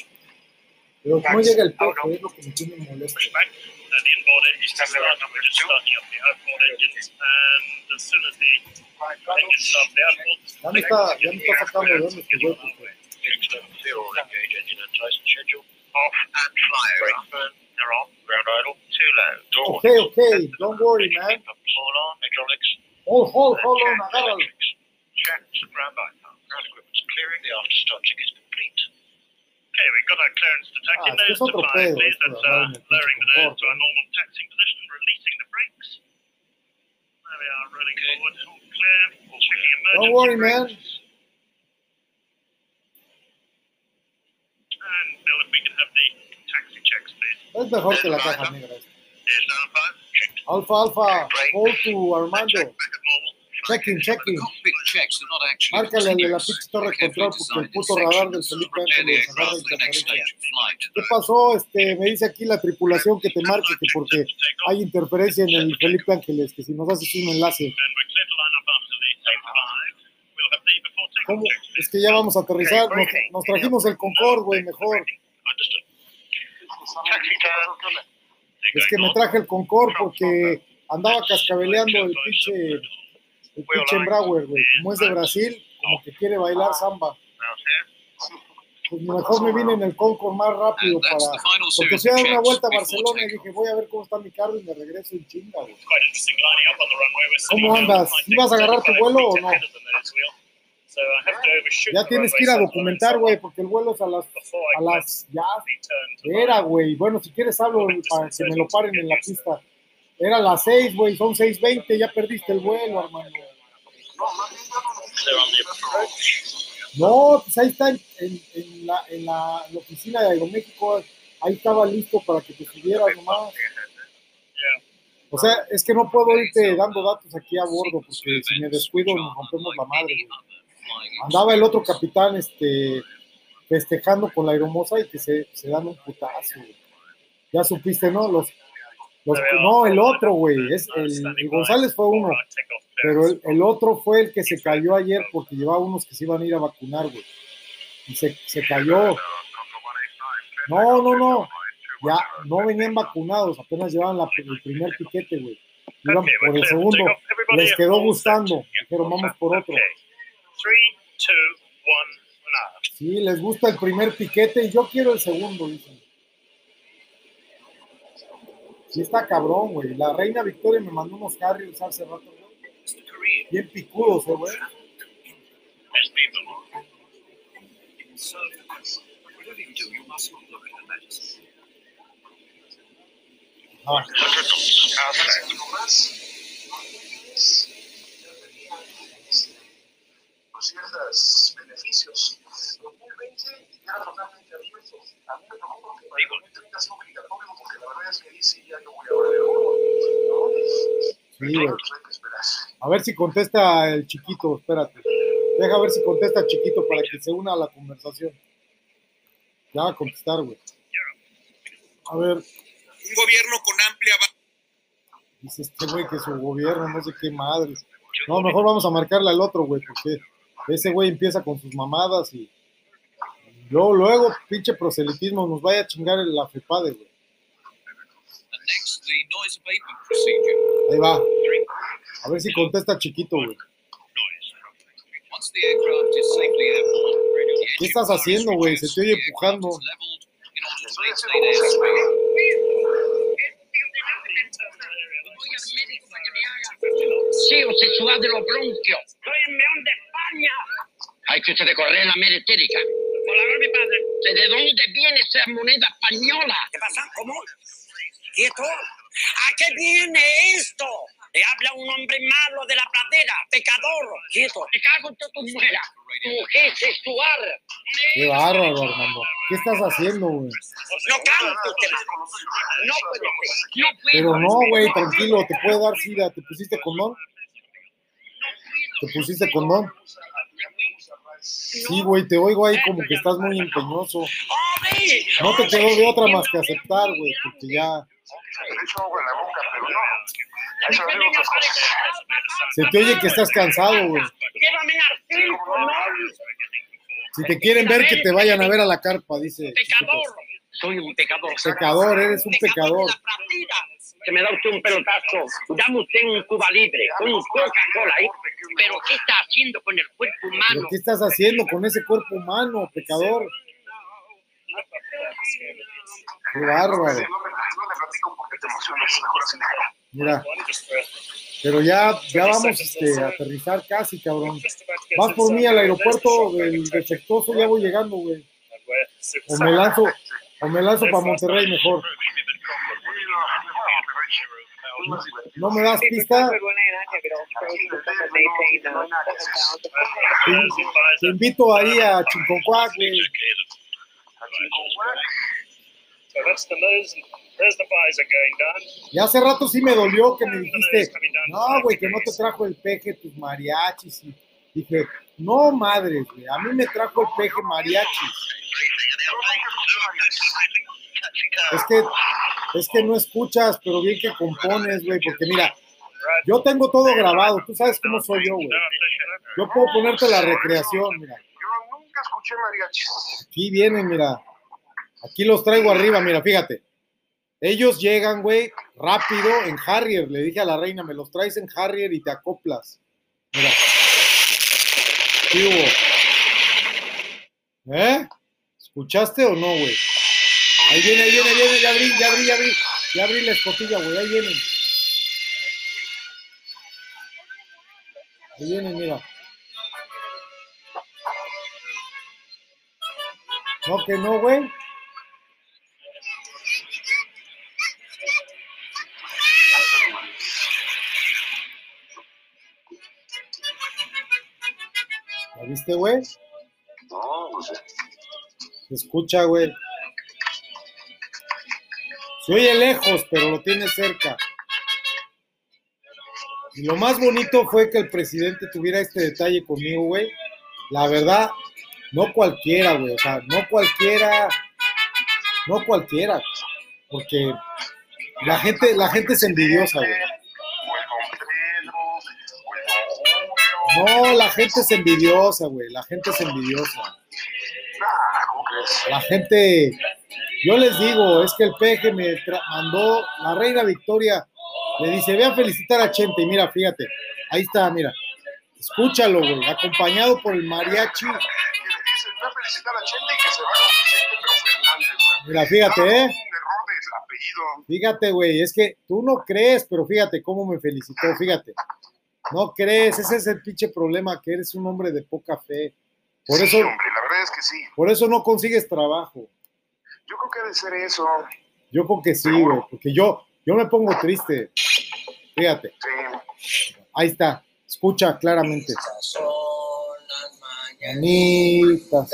Pero no llega el peje, es lo que me tiene molesto. And the inboard engine started up, we're just starting up the outboard engines, and as soon as the engine starts the outboard, Ya me está, ya me está sacando de dónde estoy, porque Zero engage engine and Tyson schedule. Off and fly over. Burn, they're on. Ground idle. Too low. Door one. Okay, okay, don't worry, man. Hold on. Hydraulics. Hold, hold, hold on, agárralo. Checked. Ground bypass. Ground equipment's clearing. The after start check is complete. Okay, we've got our clearance to taxi Ah, es que nose to otro five, please. That's andar uh, en lowering the nose to Concorde, our normal taxiing position, releasing the brakes. There we are, rolling forward, all clear. Checking emergency Don't worry, man. And Bill, if we can have the taxi checks, please. Es mejor que la caja negra. esta. Here's down five. Checked. Alfa, Alfa, hold to Armando. Checking, checking. Márcale al de la pinche torre control porque el puto radar del Felipe Ángeles. ¿Qué pasó? Este, me dice aquí la tripulación que te marque que porque hay interferencia en el Felipe Ángeles, que si nos haces un enlace. ¿Cómo? Es que ya vamos a aterrizar. Nos, nos trajimos el Concorde, güey, mejor. Es que me traje el Concorde porque andaba cascabeleando el pinche, el pinche Embraer, güey. Como es de Brasil, como que quiere bailar samba. Pues mejor me vine en el Concorde más rápido para... Porque fui a dar una vuelta a Barcelona y dije, voy a ver cómo está mi carro y me regreso en chinga, güey. ¿Cómo andas? ¿Ibas a agarrar tu 35 vuelo o no? Ya tienes que ir a documentar, güey, porque el vuelo es a las... A las ya era, güey. Bueno, si quieres hablo para que me lo paren en la pista. Era las 6, güey, son 6.20, ya perdiste el vuelo, hermano. No, pues ahí está en, en- en la, en la oficina de Aeroméxico. Ahí estaba listo para que te subieras nomás. O sea, es que no puedo irte dando datos aquí a bordo porque si me descuido nos rompemos la madre. güey. Andaba el otro capitán este, festejando con la aeromoza y que se, se dan un putazo. güey. Ya supiste, ¿no? Los, los- no, el otro, güey. Es el, el González fue uno, pero el, el otro fue el que se cayó ayer porque llevaba unos que se iban a ir a vacunar, güey. Y se, se cayó. No, no, no. Ya no venían vacunados, apenas llevaban la- el primer piquete, güey. Iban por el segundo. Les quedó gustando. Dijeron, vamos por otro. Sí, les gusta el primer piquete y yo quiero el segundo, dicen. Sí está cabrón, güey. La reina Victoria me mandó unos carriers hace rato, güey. Bien picudos, eh, güey. So, Ah, ciertos beneficios. 2020 era totalmente abierto. A mí me preocupa que para 2030 sea obligatorio, porque la verdad es que ahí sí ya yo voy a ver ¿no? sí, güey. Pues hay que esperar. A ver si contesta el chiquito, espérate. Deja ver si contesta el chiquito para que se una a la conversación. Ya va a contestar, güey. A ver, Un gobierno con amplia dice este güey que su gobierno, no sé qué madres. No, mejor vamos a marcarle al otro, güey, porque ese güey empieza con sus mamadas y luego, luego, pinche proselitismo, nos vaya a chingar la FEPADE, güey. And next, the noise abatement procedure. Ahí va. A ver si contesta chiquito, güey. ¿Qué estás haciendo, güey? Se te oye empujando. Sí, usted suba de los bronquios. De España. Hay que usted correr la meritérica. Hola, mi padre. ¿De dónde viene esa moneda española? ¿Qué pasa? ¿Cómo? ¿Quieto? ¿A qué viene esto? Te habla un hombre malo de la pradera, pecador. Quieto. Me cago en tu mujer. Mujer sexual. Qué bárbaro, Armando. ¿Qué estás haciendo, güey? No canto usted. No puede ser. No puede Pero no, güey, tranquilo, te puede dar sida. ¿Te pusiste condón? ¿Te pusiste condón? Sí, güey, te oigo ahí como que estás muy empeñoso. No te quedó de otra más que aceptar, güey, porque ya se te oye que estás cansado, güey. Si te quieren ver, que te vayan a ver a la carpa, dice. Pecador. Soy un pecador. Pecador, eres un pecador. Que me da usted un pelotazo. Dame usted un Cuba libre, un Coca-Cola, ¿eh? Pero ¿qué está haciendo con el cuerpo ¿Pero humano? qué estás haciendo con ese cuerpo humano, pecador? Qué bárbaro. Mira, pero ya, ya vamos este, a aterrizar casi, cabrón. Vas por mí al aeropuerto del defectuoso, ya voy llegando, güey. O me lanzo, o me lanzo para Monterrey mejor. No me das pista, te, te invito ahí a Chinconcuac, güey. So that's the nose. There's the visor going down. Y hace rato sí me dolió que me dijiste, no, güey, que no te trajo el peje tus mariachis. Y dije, no, madres, güey, a mí me trajo el peje mariachis. Es que, es que no escuchas, pero bien que compones, güey, porque mira, yo tengo todo grabado, tú sabes cómo soy yo, güey. Yo puedo ponerte la recreación, mira. Yo nunca escuché mariachis. Aquí vienen, mira. Aquí los traigo arriba, mira, fíjate. Ellos llegan, güey, rápido en Harrier. Le dije a la reina, me los traes en Harrier y te acoplas. Mira. ¿Qué hubo? ¿Eh? ¿Escuchaste o no, güey? Ahí viene, ahí viene, viene, ya abrí, ya abrí, ya abrí. Ya abrí la escotilla, güey, ahí vienen. Ahí vienen, mira. No, que no, güey. ¿La viste, güey? lejos. ¿eh? Se escucha, güey. Se oye lejos, pero lo tiene cerca. Y lo más bonito fue que el presidente tuviera este detalle conmigo, güey. La verdad, no cualquiera, güey. O sea, no cualquiera. No cualquiera. Porque la gente, la gente es envidiosa, güey. No, la gente es envidiosa, güey. La gente es envidiosa. La gente, yo les digo, es que el peje me mandó la reina Victoria. Le dice, ve a felicitar a Chente. Y mira, fíjate, ahí está, mira. Escúchalo, güey. Acompañado por el mariachi. Le dicen, voy a felicitar a Chente y que se va con Vicente, pero Fernández, güey. Mira, fíjate, ¿eh? Un error de apellido. Fíjate, güey, es que tú no crees, pero fíjate cómo me felicitó, fíjate. No crees, ese es el pinche problema, que eres un hombre de poca fe. Por sí, eso, hombre, la verdad es que sí. por eso no consigues trabajo. Yo creo que ha de ser eso. Yo creo que sí, güey, porque yo, yo me pongo triste. Fíjate, Sí. ahí está, escucha claramente. Mañanitas,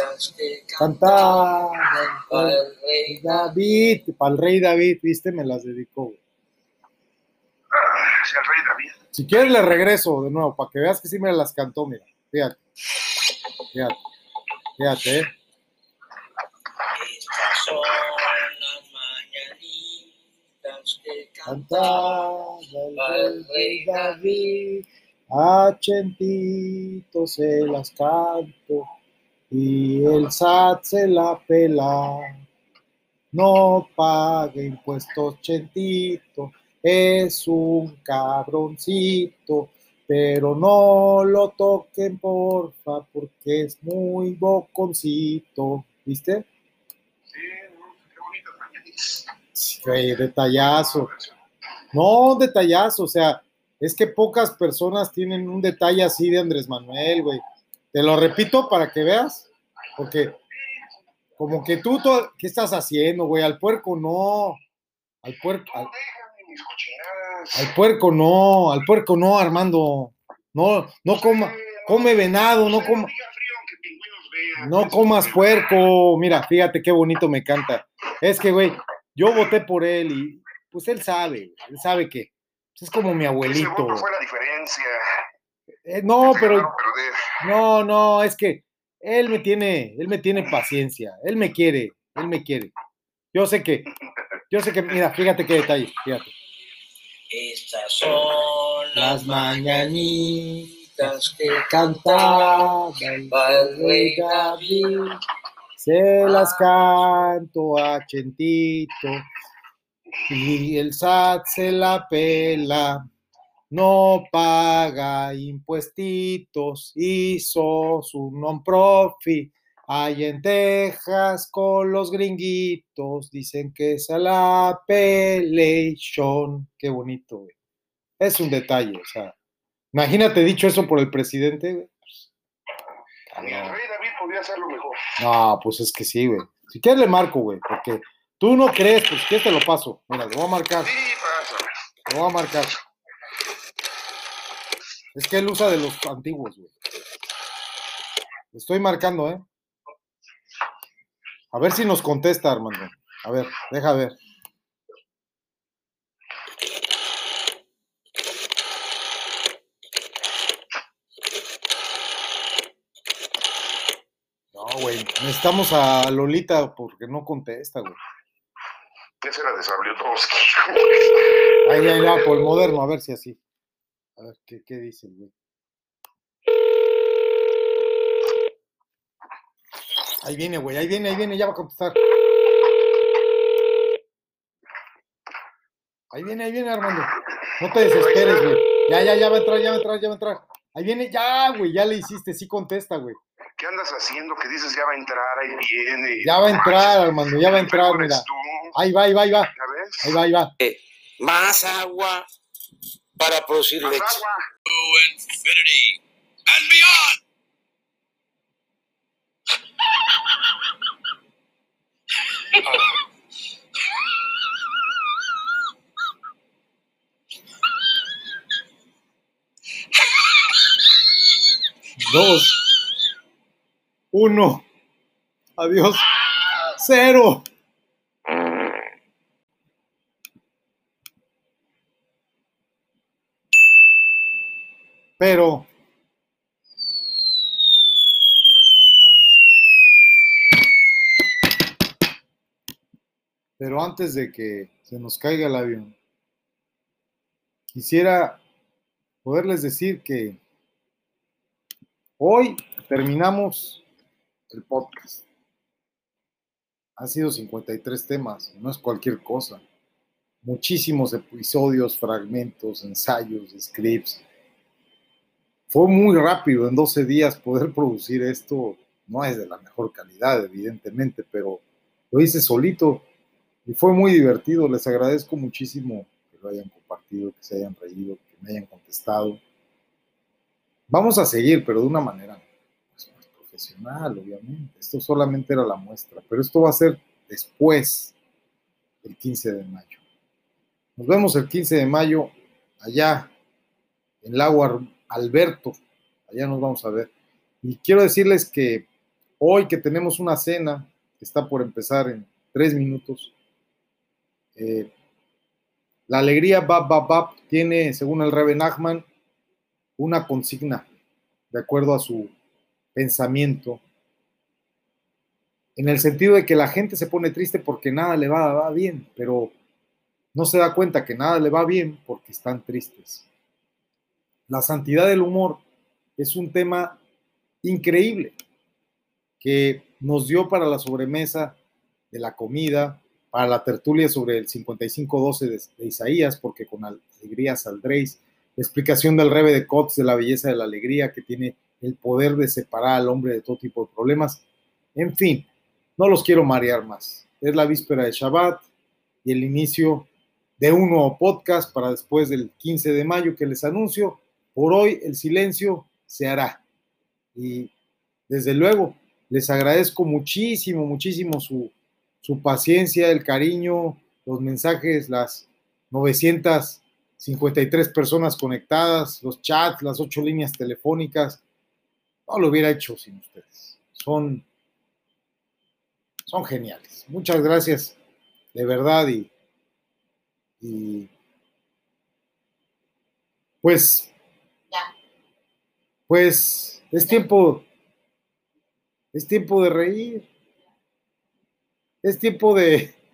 cantar para el rey David, para el rey David, viste, me las dedicó. güey. El rey David. Si quieres le regreso de nuevo, para que veas que sí me las cantó, mira, fíjate, fíjate, fíjate, ¿eh? Cantaba el rey David, a Chentito se las canto y el SAT se la pela. No pague impuestos, Chentito, es un cabroncito, pero no lo toquen, porfa, porque es muy boconcito. ¿Viste? Sí, no, qué bonitas mañanitas. Güey, detallazo. No, detallazo, o sea, es que pocas personas tienen un detalle así de Andrés Manuel, güey. Te lo repito para que veas, porque como que tú, ¿qué estás haciendo, güey? Al puerco no. Al puerco, al, al puerco no, al puerco no, Armando. No, no coma, come venado, no coma, no comas puerco. Mira, fíjate qué bonito me canta. Es que, güey, yo voté por él y pues él sabe, él sabe que pues, es como mi Ese abuelito. voto fue la diferencia. Eh, no, pero no, no, es que él me tiene, él me tiene paciencia, él me quiere, él me quiere. Yo sé que, yo sé que, mira, fíjate qué detalle, fíjate. Estas son Las mañanitas que cantaba el rey David, se las canto a Chentito y el SAT se la pela, no paga impuestitos, hizo su non-profit. Allá en Texas con los gringuitos dicen que es a la pelation. Qué bonito, güey. Es un detalle, o sea. Imagínate dicho eso por el presidente, güey. Ni el rey David podía hacerlo mejor. No, pues es que sí, güey. Si quieres le marco, güey, porque tú no crees, pues que te lo paso. Mira, le voy a marcar, Sí, pásame. le voy a marcar. Es que él usa de los antiguos, güey. Estoy marcando, ¿eh? A ver si nos contesta, Armando. A ver, deja ver. No, güey. Necesitamos a Lolita porque no contesta, güey. Ese era de Sabliotowski. Ahí, ahí va, por el moderno, a ver si así. A ver, ¿qué, qué dice güey? Ahí viene, güey, ahí viene, ahí viene, ya va a contestar. Ahí viene, ahí viene, Armando. No te desesperes, güey. Ya, ya, ya va a entrar, ya va a entrar, ya va a entrar. Ahí viene, ya, güey, ya le hiciste, sí contesta, güey. ¿Qué andas haciendo? Que dices ya va a entrar, ahí viene. Ya va a entrar, Armando, ya va a entrar, mira. Ahí va, ahí va, ahí va. ¿Ya ves? Ahí va, ahí va. más agua para producir Más leche. agua. To infinity and beyond. Dos. Uno. Adiós. Cero. Pero Pero antes de que se nos caiga el avión, quisiera poderles decir que hoy terminamos el podcast. Han sido 53 temas, no es cualquier cosa. Muchísimos episodios, fragmentos, ensayos, scripts. Fue muy rápido en 12 días poder producir esto. No es de la mejor calidad, evidentemente, pero lo hice solito y fue muy divertido. Les agradezco muchísimo que lo hayan compartido, que se hayan reído, que me hayan contestado. Vamos a seguir, pero de una manera profesional, obviamente. Esto solamente era la muestra, pero esto va a ser después del 15 de mayo. Nos vemos el 15 de mayo allá en Lago Alberto. Allá nos vamos a ver. Y quiero decirles que hoy que tenemos una cena que está por empezar en tres minutos, eh, la alegría Bab Bab Bab tiene, según el Rebe Nachman, una consigna, de acuerdo a su pensamiento, en el sentido de que la gente se pone triste porque nada le va, bien, pero no se da cuenta que nada le va bien porque están tristes. La santidad del humor es un tema increíble que nos dio para la sobremesa de la comida, para la tertulia sobre el 5512 de, de Isaías, porque con alegría saldréis. Explicación del Rebe de Kotz de la belleza de la alegría, que tiene el poder de separar al hombre de todo tipo de problemas. En fin, no los quiero marear más. Es la víspera de Shabbat y el inicio de un nuevo podcast para después del 15 de mayo que les anuncio. Por hoy el silencio se hará. Y desde luego les agradezco muchísimo, muchísimo su su paciencia, el cariño, los mensajes, las 953 personas conectadas, los chats, las ocho líneas telefónicas. No lo hubiera hecho sin ustedes. Son, son geniales. Muchas gracias, de verdad. Y, y pues, pues es tiempo, es tiempo de reír es tiempo de.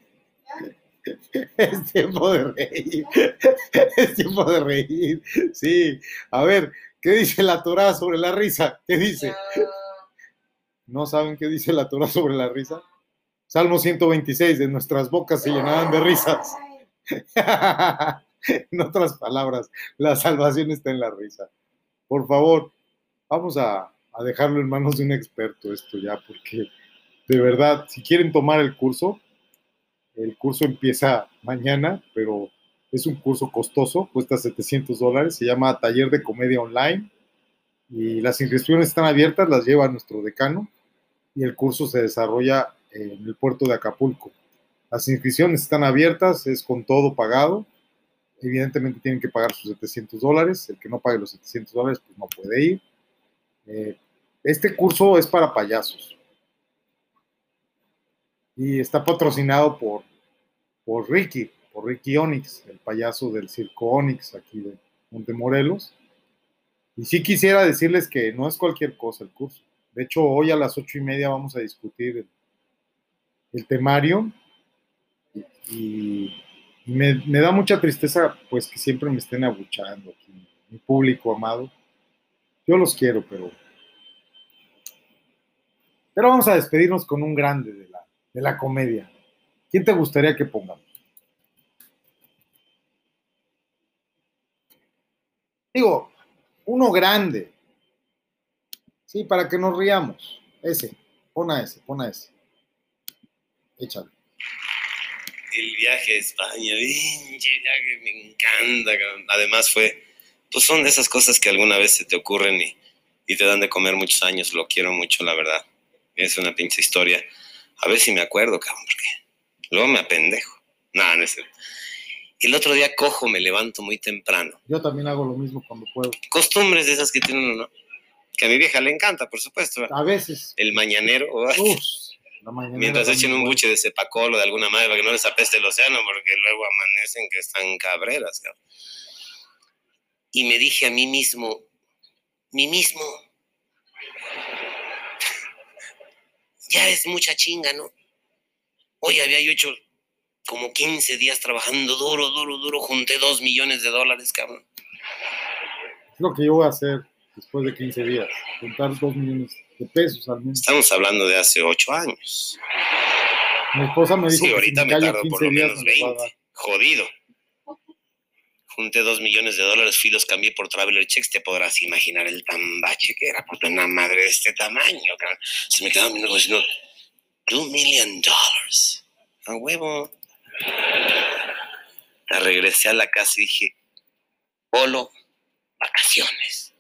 Es tiempo de reír. Es tiempo de reír. Sí. A ver, ¿qué dice la Torah sobre la risa? ¿Qué dice? ¿No saben qué dice la Torah sobre la risa? Salmo 126, de nuestras bocas se llenarán de risas. en otras palabras, la salvación está en la risa. Por favor, vamos a, a dejarlo en manos de un experto esto ya, porque de verdad, si quieren tomar el curso, el curso empieza mañana, pero es un curso costoso, cuesta 700 dólares, se llama Taller de Comedia Online y las inscripciones están abiertas, las lleva nuestro decano y el curso se desarrolla en el puerto de Acapulco. Las inscripciones están abiertas, es con todo pagado. Evidentemente tienen que pagar sus 700 dólares. El que no pague los 700 dólares, pues no puede ir. Eh, este curso es para payasos y está patrocinado por, por Ricky, por Ricky Onyx, el payaso del circo Onyx aquí de Montemorelos. Y sí quisiera decirles que no es cualquier cosa el curso. De hecho, hoy a las ocho y media vamos a discutir el, temario y, me, da mucha tristeza pues que siempre me estén abuchando aquí, mi público amado. Yo los quiero, pero... Pero vamos a despedirnos con un grande de la, de la comedia. ¿Quién te gustaría que pongamos? Digo, uno grande. Sí, para que nos riamos. Ese, pon a ese, pon a ese. Échale. El viaje a España, que me encanta. Además fue, pues son de esas cosas que alguna vez se te ocurren y, y te dan de comer muchos años. Lo quiero mucho, la verdad. Es una pinche historia. A ver si me acuerdo, cabrón, porque luego me apendejo. No, no es cierto. El otro día cojo, me levanto muy temprano. Yo también hago lo mismo cuando puedo. Costumbres de esas que tienen uno, Que a mi vieja le encanta, por supuesto. A veces. El mañanero. La mañanera Mientras echen un buche de cepacolo de alguna madre para que no les apeste el océano, porque luego amanecen que están cabreras. cabrón. Y me dije a mí mismo, mí mismo, ya es mucha chinga, ¿no? Hoy había yo hecho como 15 días trabajando duro, duro, duro, junté dos millones de dólares, cabrón. Es lo que yo voy a hacer después de 15 días. Juntar 2 millones de pesos al menos. Estamos hablando de hace ocho años. Mi esposa me dijo Sí, que ahorita si me me tardo 15 por lo menos me los va a 20. dar. Jodido. Junté dos millones de dólares, fui los cambié por Traveler Checks, te podrás imaginar el tambache que era por una madre de este tamaño, cabrón. Se me quedaba mirando diciendo, two million dollars. A huevo. La regresé a la casa y dije, Polo, vacaciones.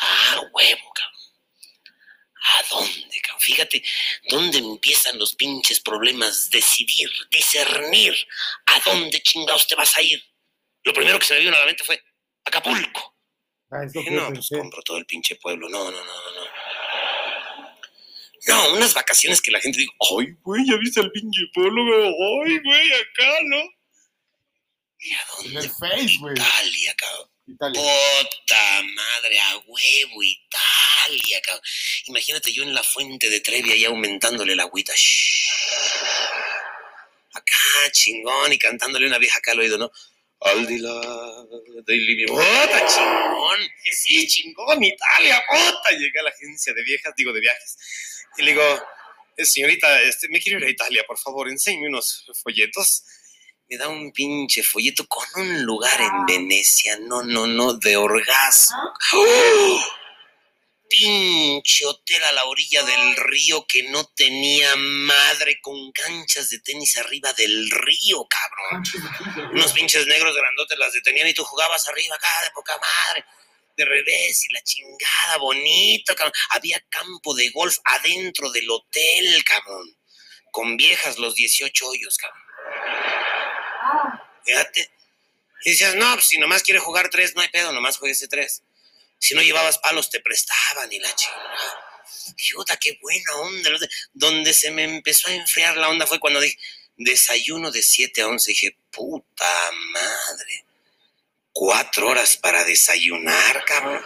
Ah, huevo, cabrón. ¿A dónde, cabrón? Fíjate, ¿dónde empiezan los pinches problemas? Decidir, discernir. ¿A dónde chingados te vas a ir? Lo primero que se me vino a la mente fue Acapulco. Ah, es lo Dije, que yo no, pues compro todo el pinche pueblo. No, no, no, no, no. Unas vacaciones que la gente diga, ay, güey, ya viste al pinche güey? ay, güey, acá, ¿no? ¿Y a En dónde? el Face, güey. Italia, cabrón. Italia. Puta madre, a huevo, Italia, cabrón. Imagínate yo en la fuente de Trevi ahí aumentándole la agüita. Shhh. Acá, chingón, y cantándole una vieja acá al oído, ¿no? Aldila, Daily ¡Puta, chingón! Que sí, chingón, Italia, puta. Llegué a la agencia de viejas, digo, de viajes. Y le digo, "Eh, señorita, este, me quiero ir a Italia, por favor, enséñame unos folletos. Me da un pinche folleto con un lugar en Venecia, no, no, no, de orgasmo. ¡Oh! Pinche hotel a la orilla del río que no tenía madre con canchas de tenis arriba del río, cabrón. Unos pinches negros grandotes las detenían y tú jugabas arriba acá de poca madre. De revés y la chingada, bonito, cabrón. Había campo de golf adentro del hotel, cabrón. Con viejas los 18 hoyos, cabrón. Fíjate. Y decías, no, pues si nomás quiere jugar tres, no hay pedo, nomás jueguese tres. Si no llevabas palos, te prestaban y la chingada. Puta, qué buena onda. Donde se me empezó a enfriar la onda fue cuando dije, desayuno de 7 a 11. Dije, puta madre. Cuatro horas para desayunar, cabrón.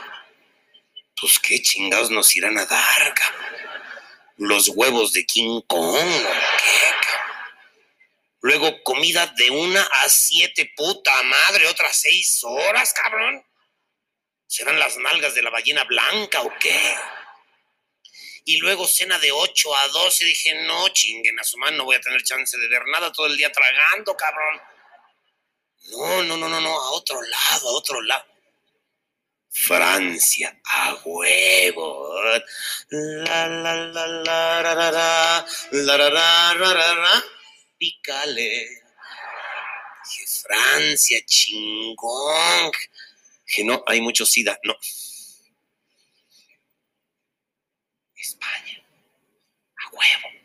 Pues qué chingados nos irán a dar, cabrón. Los huevos de King Kong, ¿o qué, cabrón? Luego comida de una a siete, puta madre, otras seis horas, cabrón. ¿Serán las nalgas de la ballena blanca o qué? Y luego cena de 8 a 12. Dije, no, chinguen a su mano, no voy a tener chance de ver nada todo el día tragando, cabrón. No, no, no, no, no, a otro lado, a otro lado. Francia, a huevo. La, la, la, la, ra, ra, ra, la, ra, ra, ra, ra, ra. Pícale. Dije, Francia, chingón. Que no, hay mucho sida. No. España. A huevo.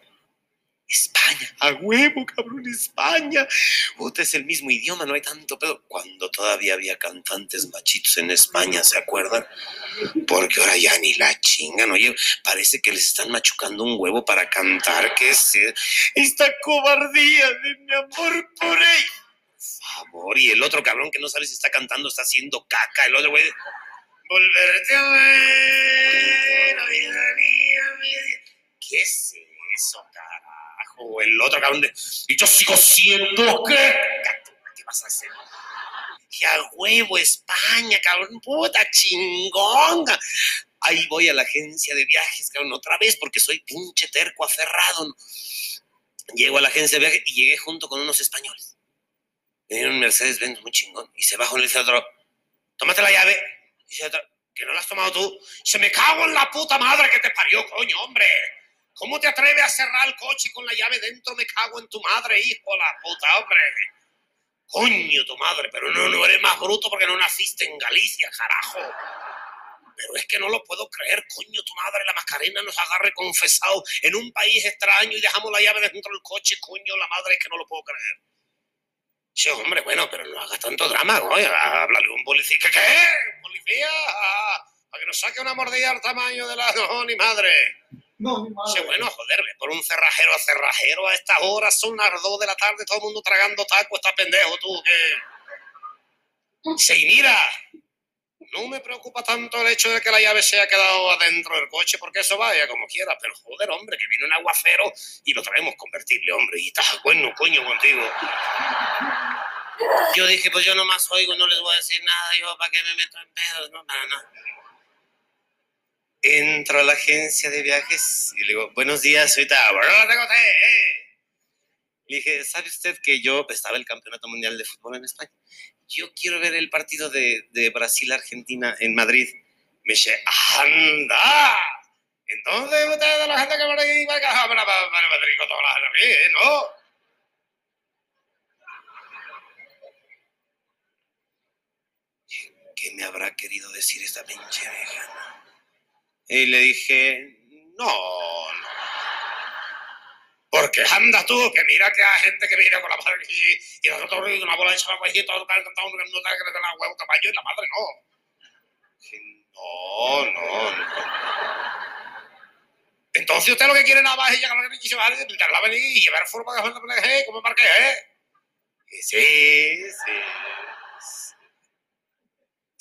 España. A huevo, cabrón, España. Puta, es el mismo idioma, no hay tanto pedo. Cuando todavía había cantantes machitos en España, ¿se acuerdan? Porque ahora ya ni la chingan, oye, parece que les están machucando un huevo para cantar. ¿Qué es e- esta cobardía de mi amor por ella? Favor, y el otro cabrón que no sabe si está cantando está haciendo caca. El otro güey, volverte a ver, vida mía. ¿Qué es eso, carajo? El otro cabrón y yo sigo siendo, ¿qué? ¿Qué vas a hacer? Que a huevo, España, cabrón, puta chingonga. Ahí voy a la agencia de viajes, cabrón, otra vez, porque soy pinche terco aferrado. Llego a la agencia de viajes y llegué junto con unos españoles. Venía un Mercedes-Benz muy chingón. Y se bajó y dice a otro, tómate la llave. Y dice otro, que no la has tomado tú. Se me cago en la puta madre que te parió, coño, hombre. ¿Cómo te atreves a cerrar el coche con la llave dentro? Me cago en tu madre, hijo la puta, hombre. Coño, tu madre, pero no, no eres más bruto porque no naciste en Galicia, carajo. Pero es que no lo puedo creer, coño, tu madre, la mascarena nos agarre confesado en un país extraño y dejamos la llave dentro del coche, coño, la madre, es que no lo puedo creer. Sí, hombre, bueno, pero no hagas tanto drama, coño, háblale a un policía. ¿Qué? qué? ¿Policía? Para que nos saque una mordida al tamaño de la... No, ni madre. No, mi madre. Dice, bueno, joderme, por un cerrajero a cerrajero a estas horas son las dos de la tarde, todo el mundo tragando taco, está pendejo tú, que... Y mira, no me preocupa tanto el hecho de que la llave se haya quedado adentro del coche, porque eso vaya como quiera, pero joder, hombre, que vino un aguacero y lo traemos convertible, hombre, y está bueno, coño, contigo. Yo dije, pues yo nomás oigo, no les voy a decir nada, yo, ¿para qué me meto en pedos? No, para nada. Entro a la agencia de viajes y le digo, buenos días, soy Tabor. ¡No tengo té, eh! Le dije, ¿sabe usted que yo estaba el campeonato mundial de fútbol en España? Yo quiero ver el partido de, de Brasil-Argentina en Madrid. Me dice, ¡anda! Entonces usted de la gente que por ahí va a cajar para, Madrid con toda la gente, ¿eh? ¿no? ¿Qué me habrá querido decir esta pinche vieja? Y le dije, no, no. Porque anda tú, que mira que hay gente que viene con la madre y, y nosotros y una bola de chaval y todo el cantado un no que le la huevo caballo y la madre no. No, no, no. Entonces usted lo que quiere nada más es llegar a la y se va la venir y llevar forma de que como marqué, ¿eh? Y sí, sí.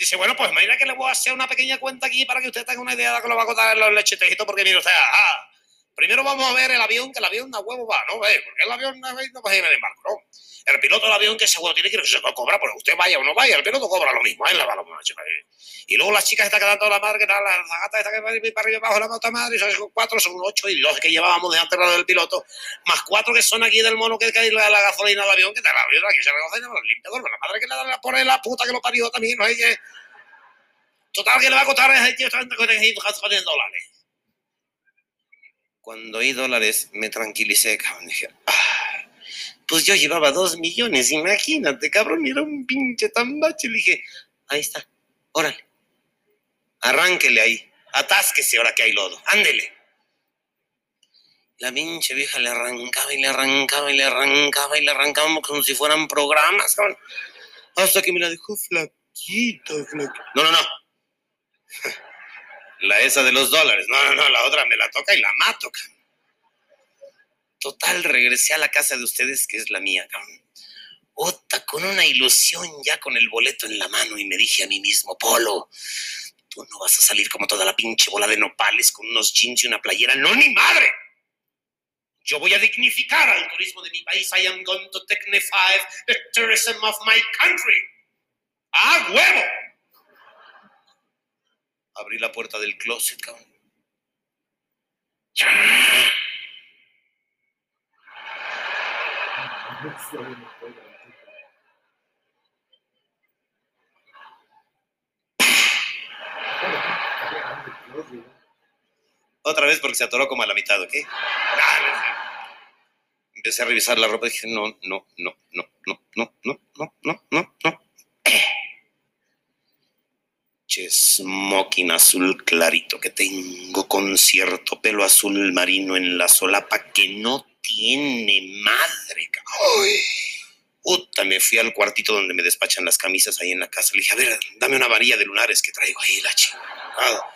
Dice, bueno, pues imagina que le voy a hacer una pequeña cuenta aquí para que usted tenga una idea de que lo va a contar en los lechetejitos, porque mire usted, ajá, primero vamos a ver el avión, que el avión a huevo va, ¿no? ¿Ve? Porque el avión no va a ir en el barco, ¿no? El piloto del avión que ese huevo tiene que ir, que se cobra, porque usted vaya o no vaya, el piloto cobra lo mismo, ahí la ahí. Y luego las chicas está quedando la madre, que tal, la gata está que va para arriba abajo la mota madre, y son cuatro, son ocho, y dos que llevábamos de antes del piloto, más cuatro que son aquí del mono que cae la, la gasolina del avión, que te la avión aquí se recoge el limpiador, la madre que le da la pone la puta que lo parió también, no sé qué. Total, que le va a costar a ese tío 30 dólares. Cuando oí dólares, me tranquilicé, cabrón. Dije, ah, pues yo llevaba dos millones, imagínate, cabrón, era un pinche tambache. Le dije, ahí está, órale. Arránquele ahí, atásquese ahora que hay lodo, ándele. La pinche vieja le arrancaba y le arrancaba y le arrancaba y le arrancaba como si fueran programas, cabrón. Hasta que me la dejó flaquita, flaquita. No, no, no. La esa de los dólares. No, no, no, la otra me la toca y la mato. Total, regresé a la casa de ustedes, que es la mía. Ota, con una ilusión ya con el boleto en la mano y me dije a mí mismo, Polo, tú no vas a salir como toda la pinche bola de nopales con unos jeans y una playera. No, ni madre. Yo voy a dignificar al turismo de mi país. I am going to dignify the tourism of my country. ¡Ah, huevo! Abrí la puerta del closet, cabrón. Otra vez porque se atoró como a la mitad, ¿ok? Empecé a revisar la ropa y dije, no, no, no, no, no, no, no, no, no, no, no. Smoking azul clarito que tengo con cierto pelo azul marino en la solapa que no tiene madre. ¡Ay! Puta, me fui al cuartito donde me despachan las camisas ahí en la casa. Le dije, a ver, dame una varilla de lunares que traigo ahí, la chingada.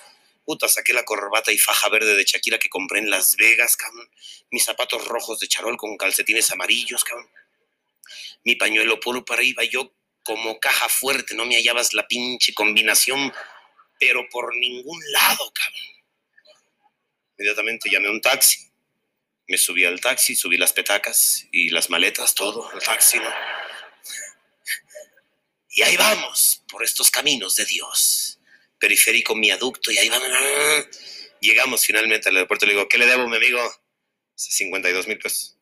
Puta, saqué la corbata y faja verde de Shakira que compré en Las Vegas, cabrón. Mis zapatos rojos de charol con calcetines amarillos, cabrón. Mi pañuelo polo para arriba, yo como caja fuerte, no me hallabas la pinche combinación, pero por ningún lado, cabrón. Inmediatamente llamé un taxi. Me subí al taxi, subí las petacas y las maletas, todo, al taxi, ¿no? Y ahí vamos, por estos caminos de Dios. Periférico, viaducto, y ahí vamos. Llegamos finalmente al aeropuerto. Le digo, ¿qué le debo, mi amigo? 52 mil pesos.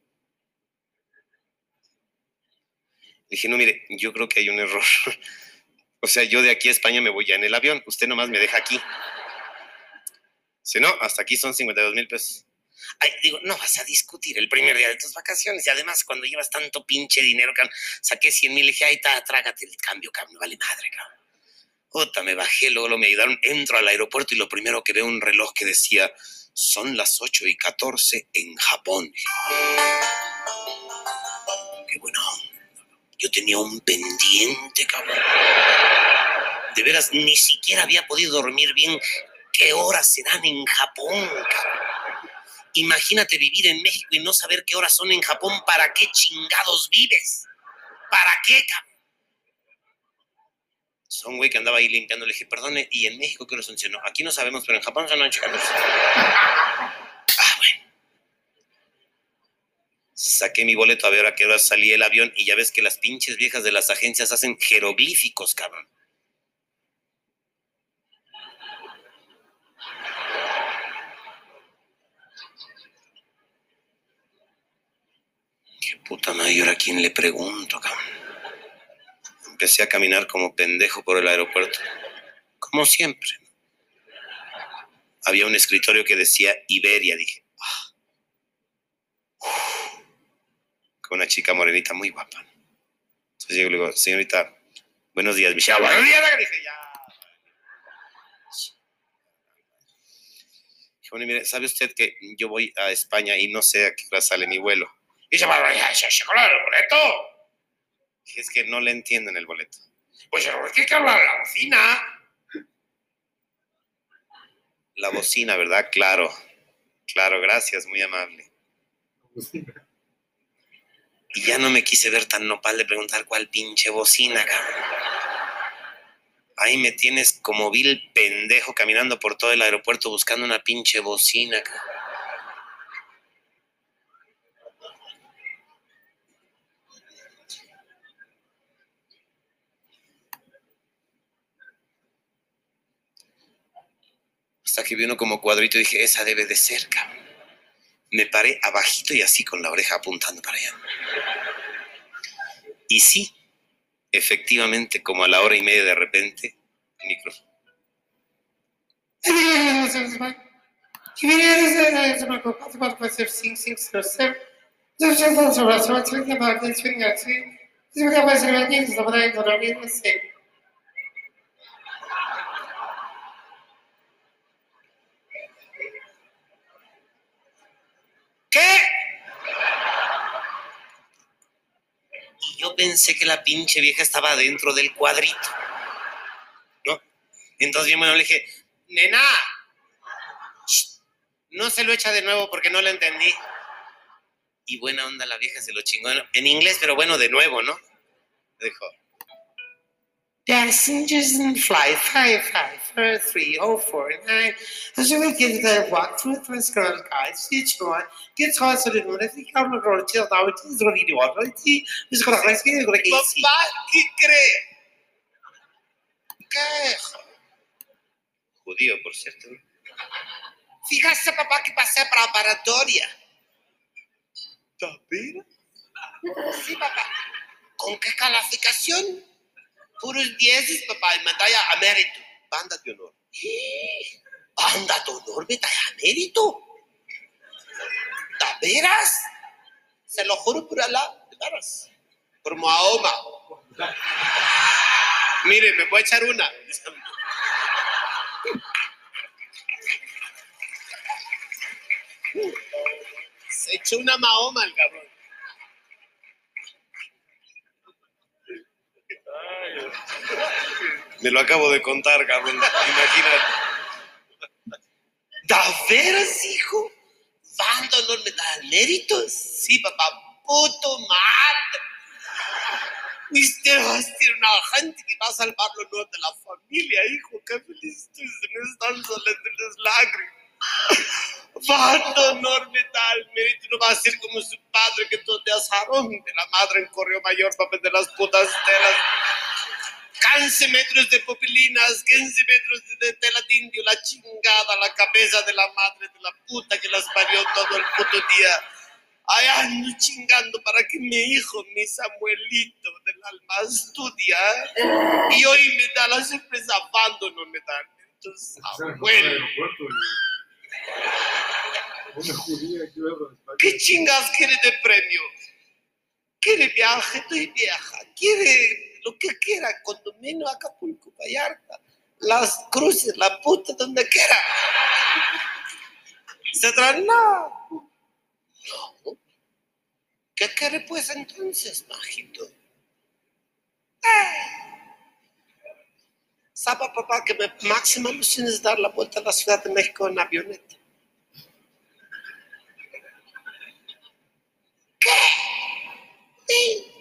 Le dije, no, mire, yo creo que hay un error. O sea, yo de aquí a España me voy ya en el avión. Usted nomás me deja aquí. Si no, hasta aquí son 52 mil pesos. Digo, no vas a discutir el primer día de tus vacaciones. Y además, cuando llevas tanto pinche dinero, saqué 100 mil y dije, ay, ta, trágate el cambio, cabrón, vale madre, cabrón. Puta, me bajé, luego lo me ayudaron, entro al aeropuerto y lo primero que veo un reloj que decía, son las 8 y 14 en Japón. Qué buena onda. Yo tenía un pendiente, cabrón. De veras, ni siquiera había podido dormir bien. ¿Qué horas serán en Japón, cabrón? Imagínate vivir en México y no saber qué horas son en Japón. ¿Para qué chingados vives? ¿Para qué, cabrón? Son güey que andaba ahí limpiando. Le dije, perdone, ¿y en México qué horas son? Aquí no sabemos, pero en Japón son noche, cabrón. Ah, bueno. Saqué mi boleto a ver a qué hora salía el avión y ya ves que las pinches viejas de las agencias hacen jeroglíficos, cabrón. Qué puta madre, ¿y ahora a quién le pregunto, cabrón? Empecé a caminar como pendejo por el aeropuerto, como siempre. Había un escritorio que decía Iberia, dije. "Ah". Uf. Con una chica morenita muy guapa. Entonces yo le digo, señorita, buenos días, Michelle. Buenos días, dije, ya. Dije, bueno, mire, ¿sabe usted que yo voy a España y no sé a qué hora sale mi vuelo? Y dice, "Bueno, ya, ya, ya, claro, el boleto. Dije, es que no le entiendo en el boleto. Pues es que hay que hablar a la bocina. La bocina, ¿verdad? Claro. Claro, gracias, muy amable. Y ya no me quise ver tan nopal de preguntar cuál pinche bocina, cabrón. Ahí me tienes como vil pendejo caminando por todo el aeropuerto buscando una pinche bocina. Hasta que vi uno como cuadrito y dije, esa debe de ser, cabrón. Me paré abajito y así con la oreja apuntando para allá. Y sí, efectivamente, como a la hora y media de repente, el micrófono. ¿Qué? Y yo pensé que la pinche vieja estaba dentro del cuadrito. ¿No? Entonces bien bueno le dije, nena, no se lo echa de nuevo porque no lo entendí. Y buena onda la vieja se lo chingó en inglés, pero bueno, de nuevo, ¿no? Dijo, Passengers in flight 5543049. As you will get the walk through the scroll guides, each one gets also the moon if you come roll till now it is really the water. It's going to rest here, going to get Papá, ¿qué cree? ¿Qué? Judío, por cierto. ¿no? Fíjate, papá, que pasé preparatoria. ¿Tapera? Sí, papá. ¿Con qué calificación? Puros dieces, papá, y medalla a mérito. Banda de honor. ¿Banda de honor, medalla a mérito? ¿De veras? Se lo juro por Alá, de veras. Por Mahoma. Mire, me voy a echar una. Se echó una Mahoma el cabrón. Me lo acabo de contar, cabrón. Imagínate. ¿De veras, hijo? ¿Banda honor me da méritos? Sí, papá. Puto madre. Usted va a ser una gente que va a salvar los honor de la familia, hijo. Qué feliz estoy. Están saliendo las lágrimas. Banda honor me da el mérito. No va a ser como su padre que todo te asaron de la madre en correo mayor para vender las putas telas. 15 metros de popilinas, 15 metros de, tela de indio, la chingada, la cabeza de la madre de la puta que las parió todo el puto día. Ay, ando chingando para que mi hijo, mi Samuelito del alma estudia. Y hoy me da la sorpresa, abandono me da. Entonces, abuelo. ¿Qué chingas quiere de premio? Quiere viaje, estoy vieja. Quiere lo que quiera, condominio Acapulco, Vallarta, las cruces, la puta, donde quiera. Se no. ¿Qué quiere pues entonces, majito? Eh. Sabe, papá, que mi máxima ilusión es dar la vuelta a la Ciudad de México en avioneta. ¿Qué? Sí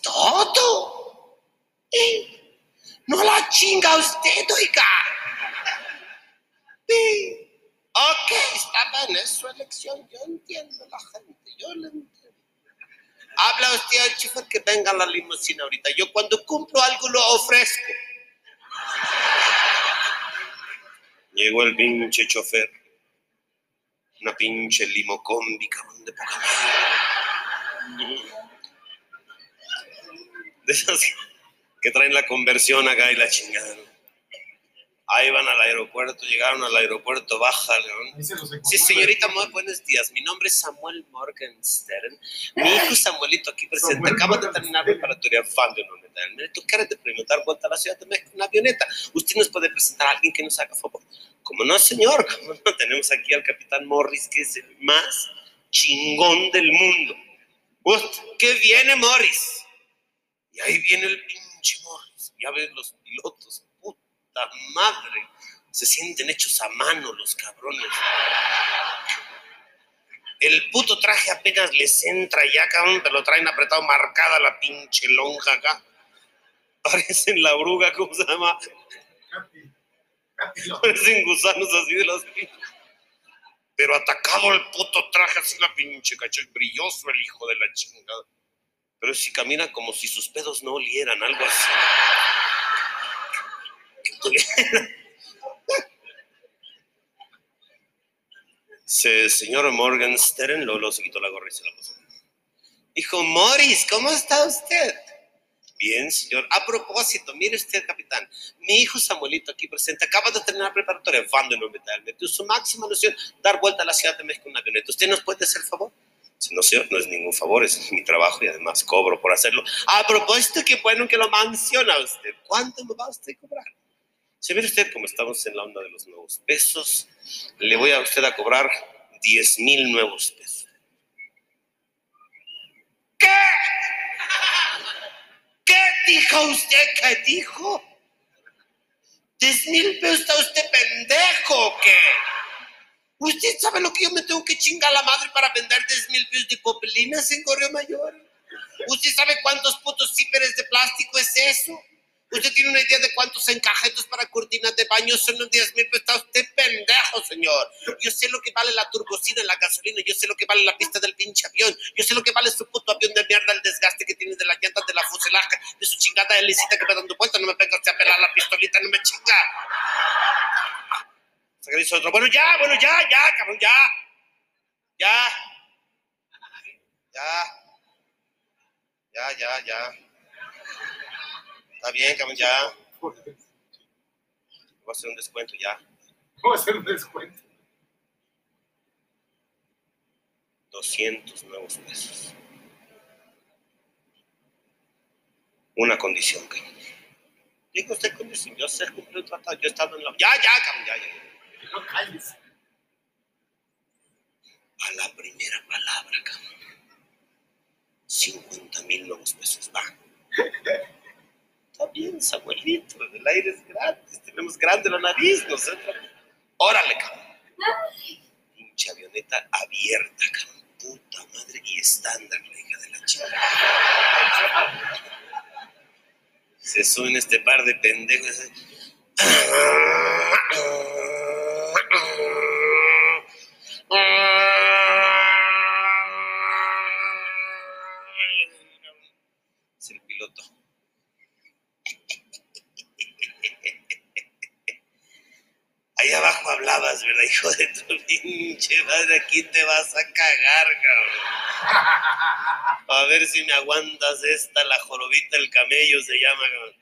es todo. No la chinga usted, oiga. ¿Eh? Ok, está bien, es su elección. Yo entiendo a la gente, yo lo entiendo. Habla usted al chofer que venga la limusina ahorita. Yo cuando cumplo algo lo ofrezco. Llegó el pinche chofer. Una pinche limocómbica, de poca madre. De esas que traen la conversión acá y la chingada. ¿no? Ahí van al aeropuerto, llegaron al aeropuerto, baja, León. Sí, señorita, muy buenos días. Mi nombre es Samuel Morgenstern. Mi hijo Samuelito aquí presente. Acaba de terminar preparatoria fan de una unidad. Me tocará de preguntar vuelta a la ciudad de México en una avioneta. ¿Usted nos puede presentar a alguien que nos haga favor? Como no, señor. ¿Cómo no? Tenemos aquí al capitán Morris, que es el más chingón del mundo. Ust, ¿Qué viene, Morris? Y ahí viene el pinche Morris. Ya ves los pilotos, puta madre. Se sienten hechos a mano los cabrones. El puto traje apenas les entra ya, cabrón, te lo traen apretado, marcada la pinche lonja acá. Parecen la bruga, ¿cómo se llama? Parecen gusanos así de pinches. Pero atacado el puto traje así la pinche cacho, brilloso el hijo de la chingada. Pero si camina como si sus pedos no olieran, algo así. Se, señor Morgenstern, Lolo se quitó la gorra y se la puso. Dijo, Morris, ¿cómo está usted? Bien, señor. A propósito, mire usted, capitán, mi hijo Samuelito aquí presente acaba de terminar preparatoria Vando en Metal. Metió su máxima noción dar vuelta a la Ciudad de México en una avioneta. ¿Usted nos puede hacer favor? No, señor, no es ningún favor, es mi trabajo y además cobro por hacerlo. A propósito, qué bueno que lo menciona usted. ¿Cuánto me va usted a cobrar? Si mire usted, como estamos en la onda de los nuevos pesos, le voy a usted a cobrar 10 mil nuevos pesos. ¿Qué? ¿Qué dijo usted? ¿Qué dijo? ¿10 mil pesos está usted pendejo o qué? ¿Usted sabe lo que yo me tengo que chingar la madre para vender 10 mil pesos de popelinas en Correo Mayor? ¿Usted sabe cuántos putos zíperes de plástico es eso? ¿Usted tiene una idea de cuántos encajetos para cortinas de baño son los 10 mil pesos? Está usted pendejo, señor. Yo sé lo que vale la turbocina la gasolina, yo sé lo que vale la pista del pinche avión, yo sé lo que vale su puto avión de mierda, el desgaste que tiene de las llantas, de la fuselaje, de su chingada helicita que va dando vueltas. No me venga usted a pelar la pistolita, no me chinga. Se dice otro, bueno, ya, bueno, ya, ya, cabrón, ya. Ya. Ya. Ya, ya, ya. Está bien, cabrón, ya. Voy a hacer un descuento ya. ¿Cómo hacer un descuento? 200 nuevos pesos. Una condición, cabrón. Usted condición, yo sé cumplir el tratado, yo he estado en la... Ya, ya, cabrón, ya, ya. No calles. A la primera palabra, cabrón. 50 mil nuevos pesos, va. Está bien, Samuelito, el aire es gratis, tenemos grande la nariz, nosotros. Órale, cabrón. Pinche avioneta abierta, cabrón. Puta madre, y estándar, la hija de la chica. Se suben este par de pendejos. ¿Verdad, hijo de tu pinche madre? Aquí te vas a cagar, cabrón. A ver si me aguantas esta, la jorobita, el camello se llama, cabrón.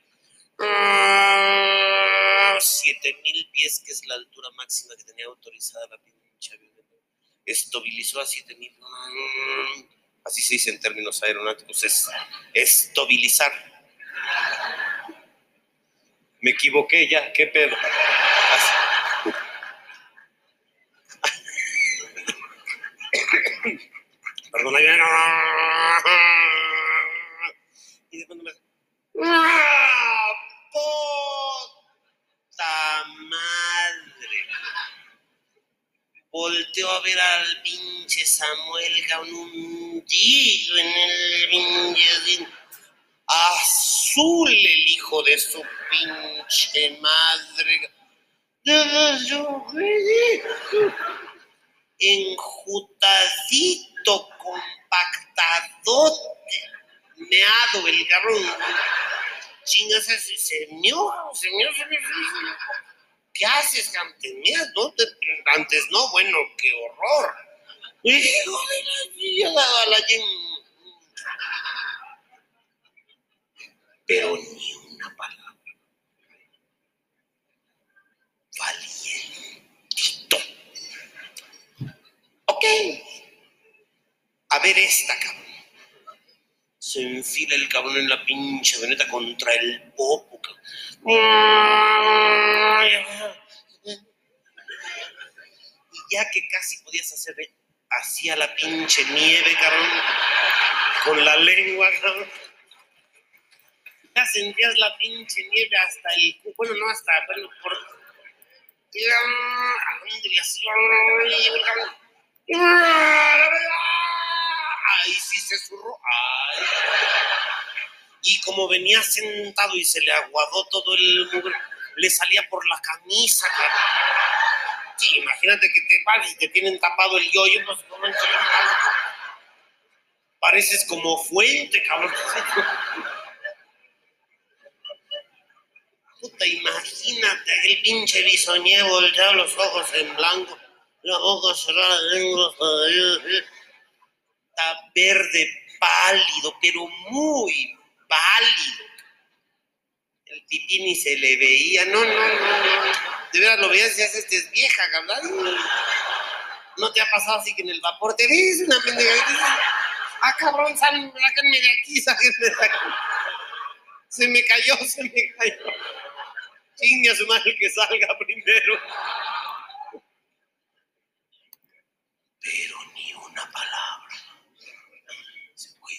Siete mil pies, que es la altura máxima que tenía autorizada la pinche avioneta. Estabilizó a siete mil. Así se dice en términos aeronáuticos, es estabilizar. Me equivoqué ya, qué pedo. Así. Perdona, y de pronto me ¡Ah! ¡Puta madre! Volteó a ver al pinche Samuel con un tiro en el pinche azul el hijo de su pinche madre. Enjutadito, compactadote, meado el cabrón. Chingas, se, señor, señor, señor. ¿Qué haces? Mira, no te- antes no, bueno, qué horror. Hijo de la llegado a la yin- Pero ni una palabra. Valientito. Ok. A ver esta, cabrón. Se enfila el cabrón en la pinche veneta contra el popo, cabrón. Y ya que casi podías hacer hacia la pinche nieve, cabrón, con la lengua, cabrón. Ya sentías la pinche nieve hasta el bueno, no hasta, bueno, por. Ándale, así, ay, cabrón. Ay, sí Y como venía sentado y se le aguadó todo el mugre, le salía por la camisa, cabrón. Sí, imagínate que te vas y te tienen tapado el yoyo, pues Pareces como fuente, cabrón. Puta, imagínate el pinche bisoñé volteado, los ojos en blanco, la boca cerrada, Verde, pálido, pero muy pálido. El pipí ni se le veía. No, no, no, no. De veras lo veías y dices, esta es vieja, cabrón. ¿No te ha pasado así que en el vapor te ves una pendeja? Ah, cabrón, sal, sáquenme de aquí, sáquenme de aquí. Se me cayó, se me cayó. Chinga su madre que salga primero. Pero ni una palabra. Se fue.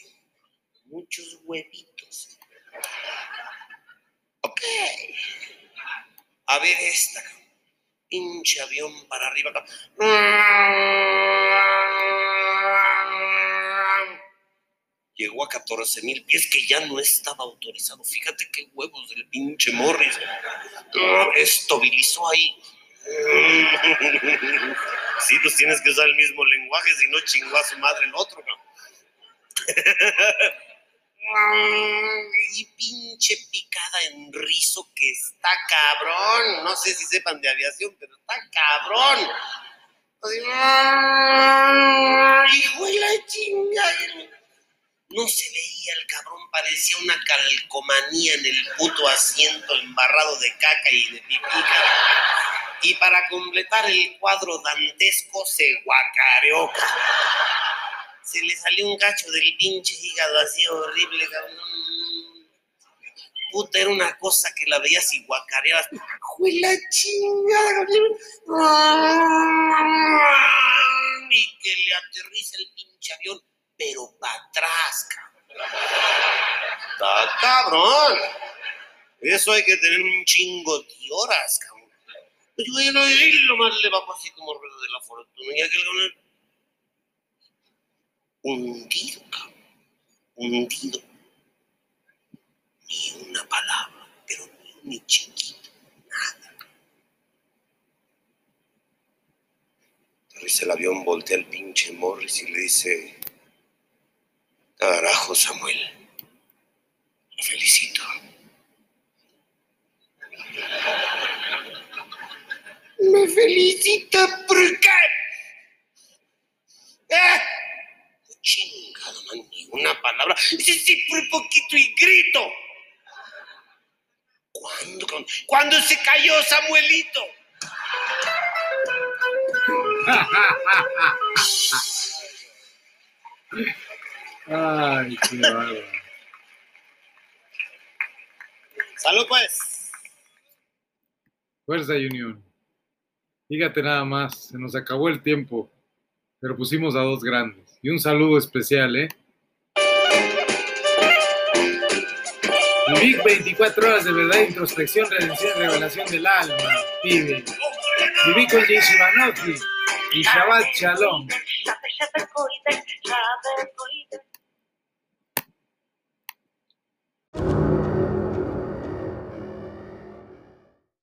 Muchos huevitos. Ok. A ver esta. Pinche avión para arriba. Llegó a 14 mil pies que ya no estaba autorizado. Fíjate qué huevos del pinche Morris. Estabilizó ahí. Sí, pues tienes que usar el mismo lenguaje, si no chingó a su madre el otro. ¿no? Y pinche picada en rizo que está cabrón. No sé si sepan de aviación, pero está cabrón. Hijo de la chinga. No se veía el cabrón, parecía una calcomanía en el puto asiento embarrado de caca y de pipí. Y para completar el cuadro dantesco se guacareó. Se le salió un cacho del pinche hígado así horrible, cabrón. Puta, era una cosa que la veías y guacareabas. ¡Jue la chingada! cabrón! Y que le aterriza el pinche avión, pero para atrás, cabrón. Cabrón. Eso hay que tener un chingo de horas, cabrón. Pues bueno, y lo más le va así como ruedo de la fortuna. Y aquel cabrón hundido, cabrón. Hundido. Ni una palabra, pero ni, ni chiquito, nada. Aterriza el avión, voltea al pinche Morris y le dice: Carajo, Samuel. Te felicito. Me felicita, ¿por qué? ¿Eh? Chingado, man, ni una palabra. Sí, sí, por poquito y grito. ¿Cuándo? ¿Cuándo se cayó Samuelito? Ay, qué bárbaro. Salud, pues. Fuerza Unión. Fíjate nada más, se nos acabó el tiempo, pero pusimos a dos grandes. Y un saludo especial, ¿eh? Vivic 24 horas de verdad, introspección, redención, revelación del alma. Vive. Viví con Jay Shivanotti y Shabbat Shalom.